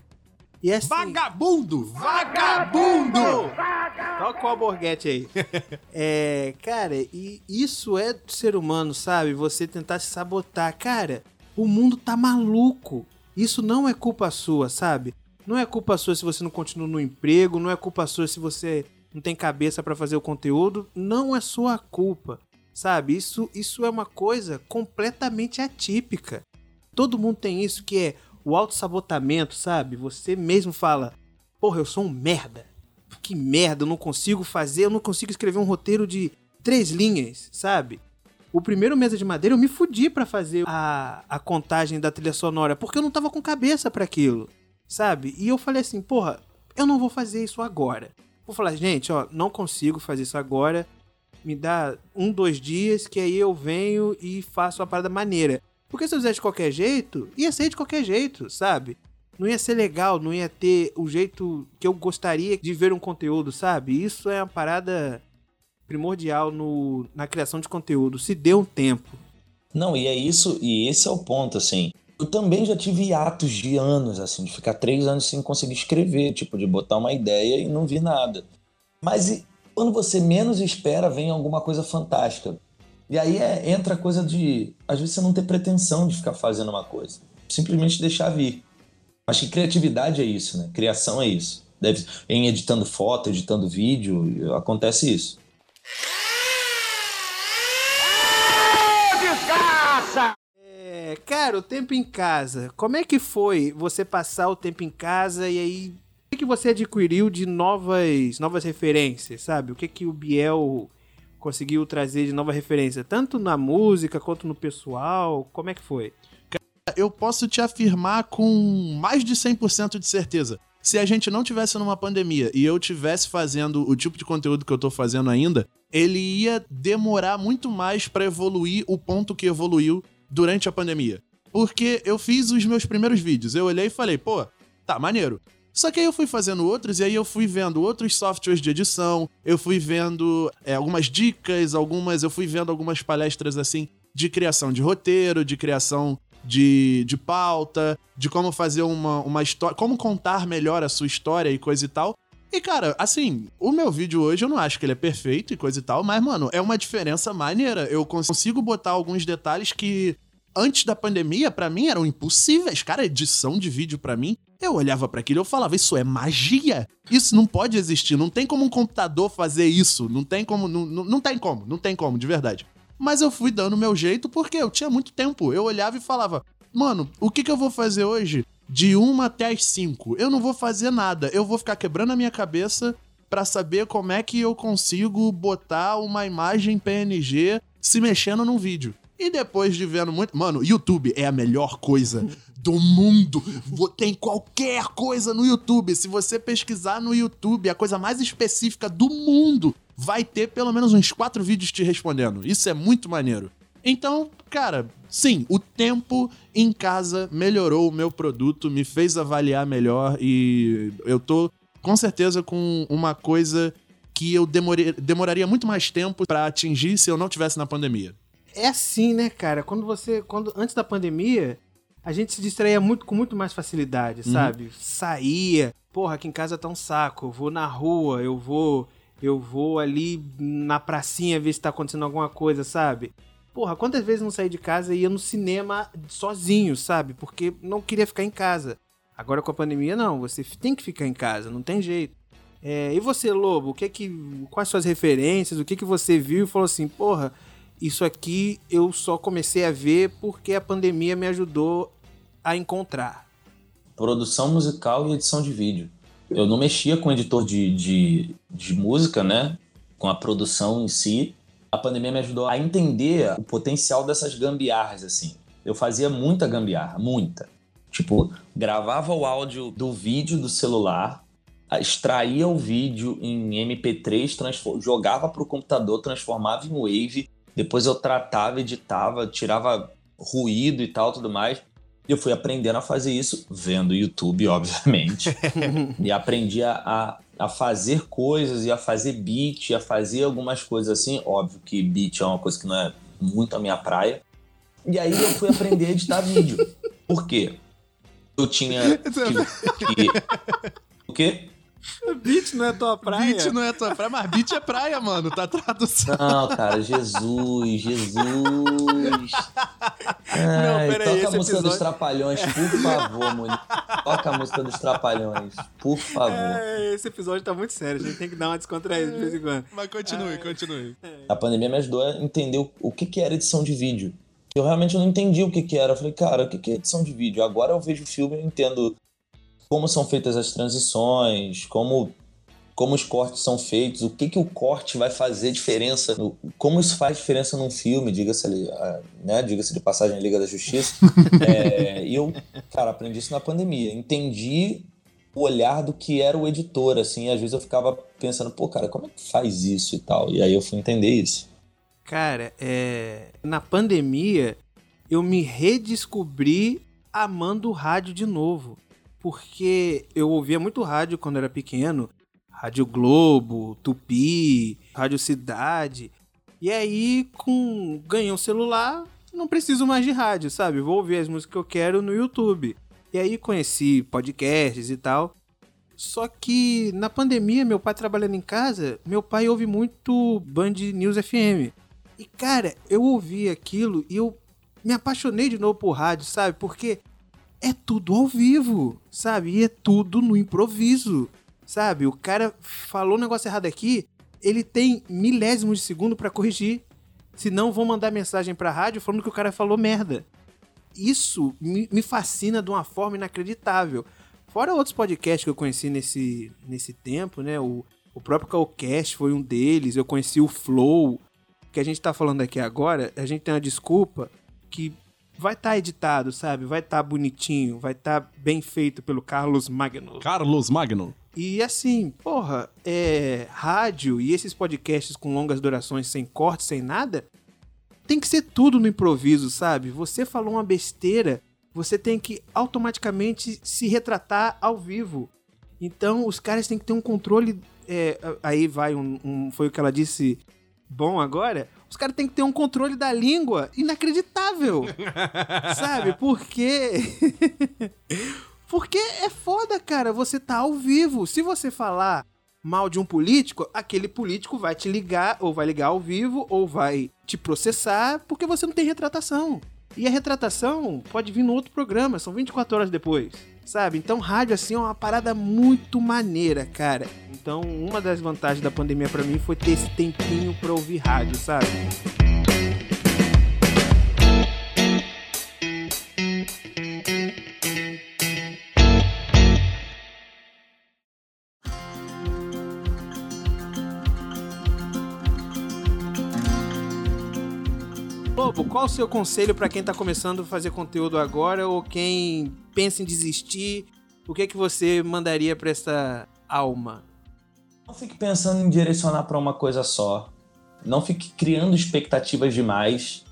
E assim, vagabundo! Vagabundo! Toca o alborguete aí. é, cara, e isso é do ser humano, sabe? Você tentar se sabotar. Cara, o mundo tá maluco. Isso não é culpa sua, sabe? Não é culpa sua se você não continua no emprego, não é culpa sua se você não tem cabeça para fazer o conteúdo, não é sua culpa, sabe? Isso, isso é uma coisa completamente atípica. Todo mundo tem isso que é o autossabotamento, sabe? Você mesmo fala, porra, eu sou um merda. Que merda, eu não consigo fazer, eu não consigo escrever um roteiro de três linhas, sabe? O primeiro Mesa de Madeira eu me fudi para fazer a, a contagem da trilha sonora, porque eu não tava com cabeça para aquilo, sabe? E eu falei assim, porra, eu não vou fazer isso agora. Vou falar, gente, ó, não consigo fazer isso agora. Me dá um, dois dias que aí eu venho e faço a parada maneira. Porque se eu fizesse de qualquer jeito, ia ser de qualquer jeito, sabe? Não ia ser legal, não ia ter o jeito que eu gostaria de ver um conteúdo, sabe? Isso é uma parada primordial no, na criação de conteúdo. Se dê um tempo. Não, e é isso, e esse é o ponto, assim. Eu também já tive atos de anos, assim, de ficar três anos sem conseguir escrever, tipo, de botar uma ideia e não vi nada. Mas quando você menos espera, vem alguma coisa fantástica. E aí é, entra a coisa de, às vezes, você não ter pretensão de ficar fazendo uma coisa. Simplesmente deixar vir. Acho que criatividade é isso, né? Criação é isso. Deve, em editando foto, editando vídeo, acontece isso. É, cara, o tempo em casa. Como é que foi você passar o tempo em casa e aí o que, que você adquiriu de novas, novas referências, sabe? O que que o Biel conseguiu trazer de nova referência, tanto na música quanto no pessoal? Como é que foi? Eu posso te afirmar com mais de 100% de certeza. Se a gente não tivesse numa pandemia e eu tivesse fazendo o tipo de conteúdo que eu tô fazendo ainda, ele ia demorar muito mais pra evoluir o ponto que evoluiu durante a pandemia. Porque eu fiz os meus primeiros vídeos, eu olhei e falei, pô, tá maneiro. Só que aí eu fui fazendo outros e aí eu fui vendo outros softwares de edição, eu fui vendo é, algumas dicas, algumas, eu fui vendo algumas palestras assim de criação de roteiro, de criação de, de pauta, de como fazer uma, uma história, como contar melhor a sua história e coisa e tal. E, cara, assim, o meu vídeo hoje eu não acho que ele é perfeito e coisa e tal, mas, mano, é uma diferença maneira. Eu consigo botar alguns detalhes que antes da pandemia, pra mim, eram impossíveis. Cara, edição de vídeo pra mim, eu olhava pra aquilo e eu falava, isso é magia. Isso não pode existir. Não tem como um computador fazer isso. Não tem como. Não, não, não tem como. Não tem como, de verdade. Mas eu fui dando o meu jeito porque eu tinha muito tempo. Eu olhava e falava, mano, o que, que eu vou fazer hoje? De uma até as cinco. Eu não vou fazer nada. Eu vou ficar quebrando a minha cabeça pra saber como é que eu consigo botar uma imagem PNG se mexendo num vídeo. E depois de vendo muito. Mano, YouTube é a melhor coisa do mundo. Tem qualquer coisa no YouTube. Se você pesquisar no YouTube, a coisa mais específica do mundo, vai ter pelo menos uns quatro vídeos te respondendo. Isso é muito maneiro. Então, cara, sim, o tempo em casa melhorou o meu produto, me fez avaliar melhor e eu tô com certeza com uma coisa que eu demorei- demoraria muito mais tempo pra atingir se eu não tivesse na pandemia. É assim, né, cara? Quando você. Quando, antes da pandemia, a gente se distraía muito com muito mais facilidade, sabe? Saía. Porra, aqui em casa tá um saco. Eu vou na rua, eu vou. Eu vou ali na pracinha ver se tá acontecendo alguma coisa, sabe? Porra, quantas vezes eu não saí de casa e ia no cinema sozinho, sabe? Porque não queria ficar em casa. Agora com a pandemia, não. Você tem que ficar em casa, não tem jeito. É, e você, Lobo, o que que, quais suas referências? O que que você viu e falou assim, porra, isso aqui eu só comecei a ver porque a pandemia me ajudou a encontrar. produção musical e edição de vídeo. Eu não mexia com editor de, de, de música, né? Com a produção em si. A pandemia me ajudou a entender o potencial dessas gambiarras, assim. Eu fazia muita gambiarra, muita. Tipo, gravava o áudio do vídeo do celular, extraía o vídeo em MP3, transfor- jogava pro computador, transformava em Wave, depois eu tratava, editava, tirava ruído e tal, tudo mais. E eu fui aprendendo a fazer isso vendo YouTube, obviamente. e aprendi a, a, fazer coisas e a fazer beat, a fazer algumas coisas assim. Óbvio que beat é uma coisa que não é muito a minha praia. E aí eu fui aprender a editar vídeo. Por quê? Eu tinha que... que- O quê? Beat não é tua praia? Beat não é tua praia, mas beat é praia, mano. Tá tradução. Não, cara, Jesus, Jesus. Ai, pera aí, toca esse a música episódio- dos Trapalhões, por favor, mulher. Toca a música dos Trapalhões, por favor. É, esse episódio tá muito sério, a gente tem que dar uma descontraída de vez em quando. Mas continue, continue. A pandemia me ajudou a entender o, que, que era edição de vídeo. Eu realmente não entendi o que, que era. Eu falei, cara, o que, que é edição de vídeo? Agora eu vejo o filme e eu entendo como são feitas as transições, como, como os cortes são feitos, o que, que o corte vai fazer diferença, no- como isso faz diferença num filme, diga-se ali, ah, né, diga-se de passagem Liga da Justiça. É, e eu, cara, aprendi isso na pandemia. Entendi o olhar do que era o editor, assim, às vezes eu ficava pensando, pô, cara, como é que faz isso e tal? E aí eu fui entender isso. Cara, é... na pandemia eu me redescobri amando o rádio de novo. Porque eu ouvia muito rádio quando era pequeno. Rádio Globo, Tupi, Rádio Cidade. E aí, com ganhei um celular, não preciso mais de rádio, sabe? Vou ouvir as músicas que eu quero no YouTube. E aí conheci podcasts e tal. Só que na pandemia, meu pai trabalhando em casa, meu pai ouve muito Band News FM. E cara, eu ouvi aquilo e eu me apaixonei de novo por rádio, sabe? Porque é tudo ao vivo, sabe? E é tudo no improviso. Sabe? O cara falou um negócio errado aqui, ele tem milésimos de segundo pra corrigir. Senão vão mandar mensagem pra rádio falando que o cara falou merda. Isso me, me fascina de uma forma inacreditável. Fora outros podcasts que eu conheci nesse, nesse tempo, né? O, o próprio Calcast foi um deles. Eu conheci o Flow. Que a gente tá falando aqui agora, a gente tem uma desculpa que vai estar editado, sabe? Vai estar bonitinho, vai estar bem feito pelo Carlos Magno. Carlos Magno. E assim, porra, é, rádio e esses podcasts com longas durações, sem corte, sem nada, tem que ser tudo no improviso, sabe? Você falou uma besteira, você tem que automaticamente se retratar ao vivo. Então, os caras têm que ter um controle. é, aí vai um, um- Foi o que ela disse bom agora. Os caras têm que ter um controle da língua inacreditável. sabe? Porque. Porque é foda, cara. Você tá ao vivo. Se você falar mal de um político, aquele político vai te ligar, ou vai ligar ao vivo, ou vai te processar, porque você não tem retratação. E a retratação pode vir no outro programa, são 24 horas depois, sabe? Então, rádio, assim, é uma parada muito maneira, cara. Então, uma das vantagens da pandemia pra mim foi ter esse tempinho pra ouvir rádio, sabe? Qual o seu conselho pra quem tá começando a fazer conteúdo agora ou quem pensa em desistir? O que é que você mandaria pra essa alma? Não fique pensando em direcionar para uma coisa só. Não fique criando expectativas demais.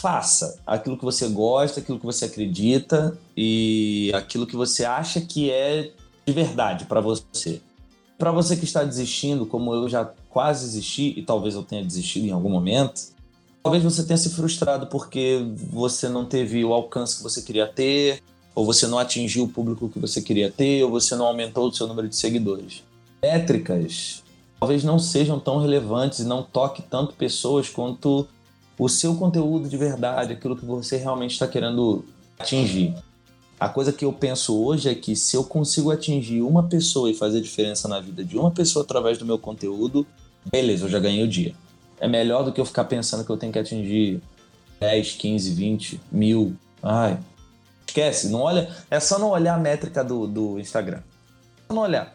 Faça aquilo que você gosta, aquilo que você acredita e aquilo que você acha que é de verdade para você. Para você que está desistindo, como eu já quase desisti e talvez eu tenha desistido em algum momento, talvez você tenha se frustrado porque você não teve o alcance que você queria ter, ou você não atingiu o público que você queria ter, ou você não aumentou o seu número de seguidores métricas talvez não sejam tão relevantes e não toque tanto pessoas quanto o seu conteúdo de verdade, aquilo que você realmente está querendo atingir. A coisa que eu penso hoje é que se eu consigo atingir uma pessoa e fazer diferença na vida de uma pessoa através do meu conteúdo, beleza, eu já ganhei o dia. É melhor do que eu ficar pensando que eu tenho que atingir 10, 15, 20, mil. Ai, esquece, não olha. É só não olhar a métrica do, do Instagram. Só não olhar.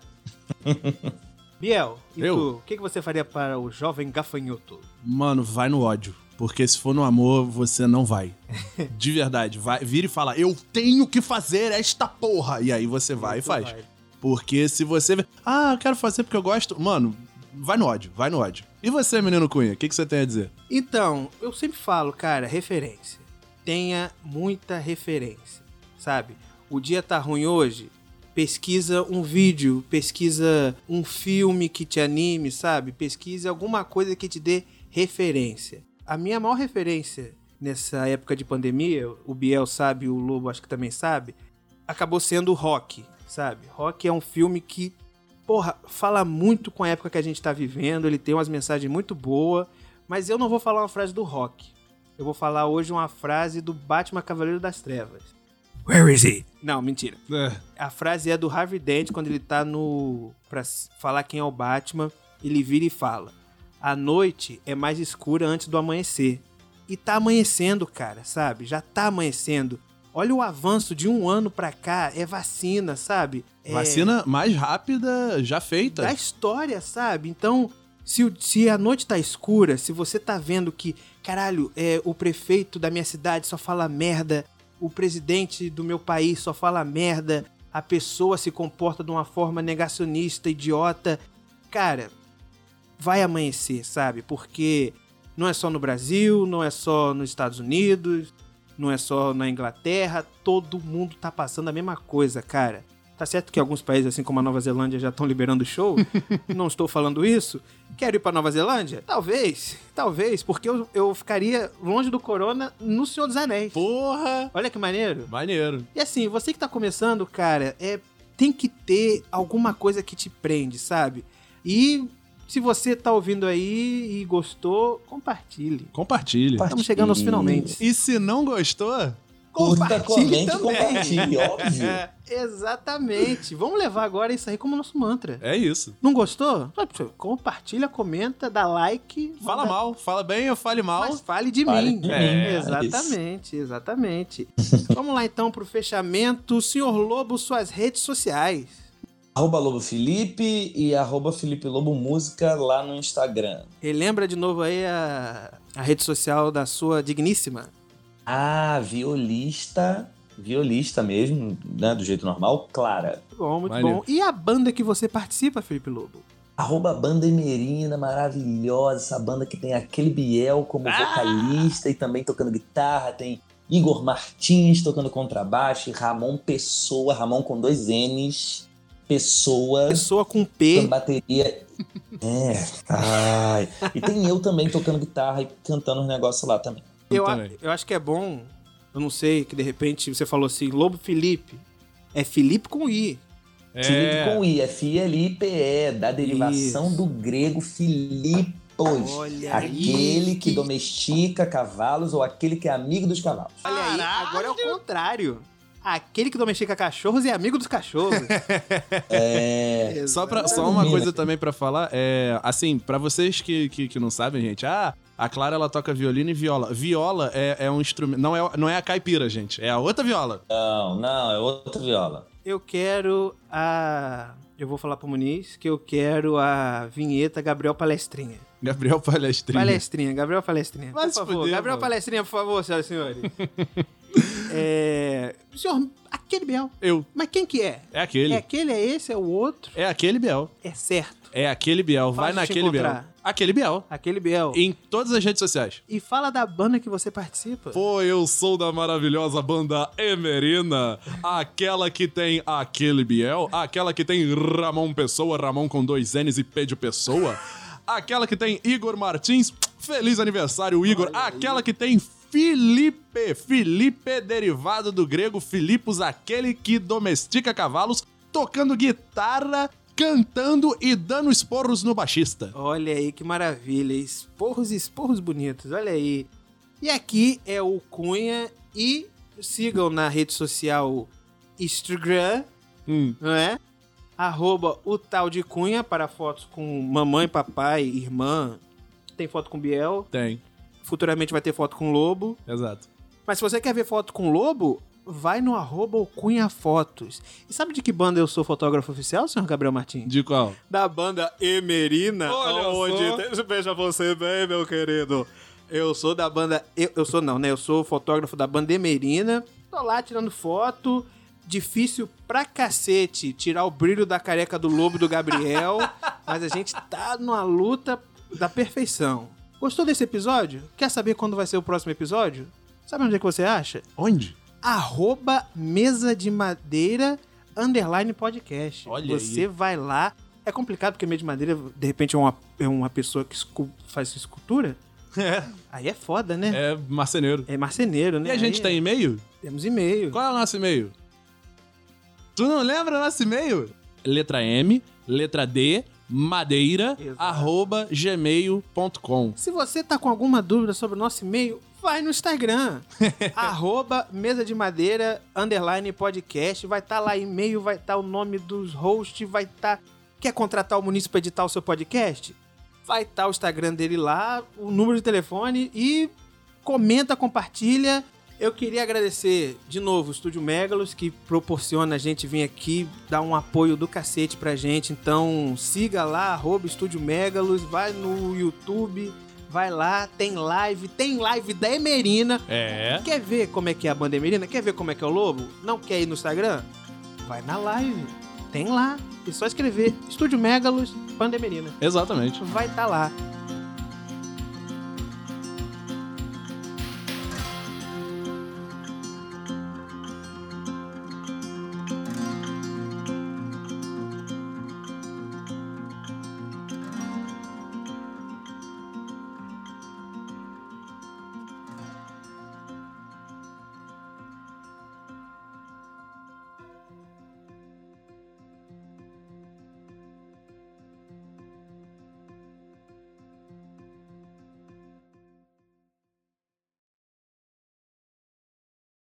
Biel, e Eu? tu? O que, que você faria para o jovem gafanhoto? Mano, vai no ódio. Porque se for no amor, você não vai. De verdade. Vai, vira e fala, eu tenho que fazer esta porra. E aí você vai e faz. Porque se você. vê, Ah, eu quero fazer porque eu gosto. Mano, vai no ódio, vai no ódio. E você, menino Cunha, o que, que você tem a dizer? Então, eu sempre falo, cara, referência. Tenha muita referência, sabe? O dia tá ruim hoje? Pesquisa um vídeo, pesquisa um filme que te anime, sabe? Pesquisa alguma coisa que te dê referência. A minha maior referência nessa época de pandemia, o Biel sabe, o Lobo acho que também sabe, acabou sendo o Rock, sabe? Rock é um filme que, porra, fala muito com a época que a gente tá vivendo, ele tem umas mensagens muito boas, mas eu não vou falar uma frase do Rock. Eu vou falar hoje uma frase do Batman Cavaleiro das Trevas. Where is he? Não, mentira. A frase é do Harvey Dent quando ele tá no. pra falar quem é o Batman. Ele vira e fala: A noite é mais escura antes do amanhecer. E tá amanhecendo, cara, sabe? Já tá amanhecendo. Olha o avanço de um ano pra cá. É vacina, sabe? É Vacina mais rápida já feita. da história, sabe? Então, se, se a noite tá escura, se você tá vendo que, caralho, é, o prefeito da minha cidade só fala merda, o presidente do meu país só fala merda, a pessoa se comporta de uma forma negacionista, idiota, cara, vai amanhecer, sabe? Porque não é só no Brasil, não é só nos Estados Unidos, não é só na Inglaterra, todo mundo tá passando a mesma coisa, cara. Tá certo que alguns países, assim como a Nova Zelândia, já estão liberando show. não estou falando isso. Quero ir pra Nova Zelândia? Talvez, talvez, porque eu, eu ficaria longe do corona no Senhor dos Anéis. Porra! Olha que maneiro. Maneiro. E assim, você que tá começando, cara, é tem que ter alguma coisa que te prende, sabe? E se você tá ouvindo aí e gostou, compartilhe. Compartilhe. Estamos chegando aos finalmente. E se não gostou, Curta, compartilhe comente, também. compartilhe, óbvio. É, exatamente. Vamos levar agora isso aí como nosso mantra. É isso. Não gostou? Compartilha, comenta, dá like. Fala manda- mal, fala bem ou fale mal. Mas fale de Fale mim. de mim, É, é exatamente, exatamente. Vamos lá então pro fechamento. Senhor Lobo, suas redes sociais. Arroba Lobo Felipe e arroba Felipe Lobo Música lá no Instagram. Relembra de novo aí a, a rede social da sua digníssima. Ah, violista, violista mesmo, né, do jeito normal, Clara. Muito bom, muito Maneiro. bom. E a banda que você participa, Felipe Lobo? Arroba Banda Emerina, maravilhosa, essa banda que tem aquele Biel como vocalista e também tocando guitarra, tem Igor Martins tocando contrabaixo, e Ramon Pessoa, Ramon com dois N's, Pessoa, Pessoa com P. bateria. É, ai. E tem eu também tocando guitarra e cantando uns negócios lá também. Eu, também. eu acho que é bom, eu não sei, que de repente você falou assim, Lobo Felipe. É Felipe com I. Filipe com I, F-I-L-I-P-E, da derivação Isso. do grego Filipos. Olha aquele aí, que que- domestica cavalos ou aquele que é amigo dos cavalos. Olha aí, agora é o contrário. Aquele que domestica cachorros é amigo dos cachorros. É. Só, pra, só uma coisa também pra falar, é assim, pra vocês que, que, que não sabem, gente, ah, a Clara ela toca violino e viola. Viola é, é um instrumento, não é, não é a caipira, gente, é a outra viola. Não, não, é outra viola. Eu quero a. Eu vou falar pro Muniz que eu quero a vinheta Gabriel Palestrinha. Gabriel Palestrinha. Palestrinha, Gabriel Palestrinha. Vai por favor, fuder, Gabriel mano. Palestrinha, por favor, senhoras e senhores. é. Senhor, aquele Biel. Eu. Mas quem que é? É aquele. É É, aquele, é esse, é o outro? aquele Biel. É certo. É aquele Biel. Vai naquele Biel. Aquele Biel. Aquele Biel. Em todas as redes sociais. E fala da banda que você participa. Pô, eu sou da maravilhosa banda Emerina, aquela que tem aquele Biel, aquela que tem Ramon Pessoa, Ramon com dois N's e P de Pessoa, aquela que tem Igor Martins, feliz aniversário Igor, aquela que tem Felipe, Felipe derivado do grego Filipos, aquele que domestica cavalos, tocando guitarra, cantando e dando esporros no baixista. Olha aí que maravilha. Esporros e esporros bonitos. Olha aí. E aqui é o Cunha. E sigam na rede social Instagram, Hum, não é? Arroba o tal de Cunha para fotos com mamãe, papai, irmã. Tem foto com Biel. tem, Futuramente vai ter foto com Lobo. exato. Mas se você quer ver foto com Lobo, vai no arroba Fotos. E sabe de que banda eu sou fotógrafo oficial, senhor Gabriel Martins? De qual? da banda Emerina, Olha onde só. veja você bem, meu querido. Eu sou da banda, eu, eu sou não, né? Eu sou fotógrafo da banda Emerina. Tô lá tirando foto. Difícil pra cacete tirar o brilho da careca do lobo do Gabriel, mas a gente tá numa luta da perfeição. Gostou desse episódio? Quer saber quando vai ser o próximo episódio? Sabe onde é que você acha? Onde? arroba mesa de madeira underline podcast. Olha Você aí. vai lá. É complicado porque mesa de madeira, de repente, é uma, é uma pessoa que faz escultura. É, Aí é foda, né? é marceneiro. É, marceneiro, né? E a gente Aí tem e-mail? Temos e-mail. Qual é o nosso e-mail? Tu não lembra o nosso e-mail? Letra M, letra D, madeira, Exato. arroba gmail.com. Se você tá com alguma dúvida sobre o nosso e-mail, vai no Instagram. arroba mesa de madeira, underline podcast. Vai estar lá e-mail, vai estar o nome dos hosts, vai estar... Quer contratar o município para editar o seu podcast? Vai estar o Instagram dele lá, o número de telefone e comenta, compartilha. Eu queria agradecer de novo o Estúdio Megalos, que proporciona a gente vir aqui dar um apoio do cacete pra gente. Então siga lá, arroba Estúdio Megalos, vai no YouTube, vai lá, tem live, tem live da Emerina. É. Quer ver como é que é a banda Emerina? Quer ver como é que é o Lobo? Não quer ir no Instagram? Vai na live, tem lá. É só escrever Estúdio Megalos, banda Emerina. Exatamente. Vai estar lá.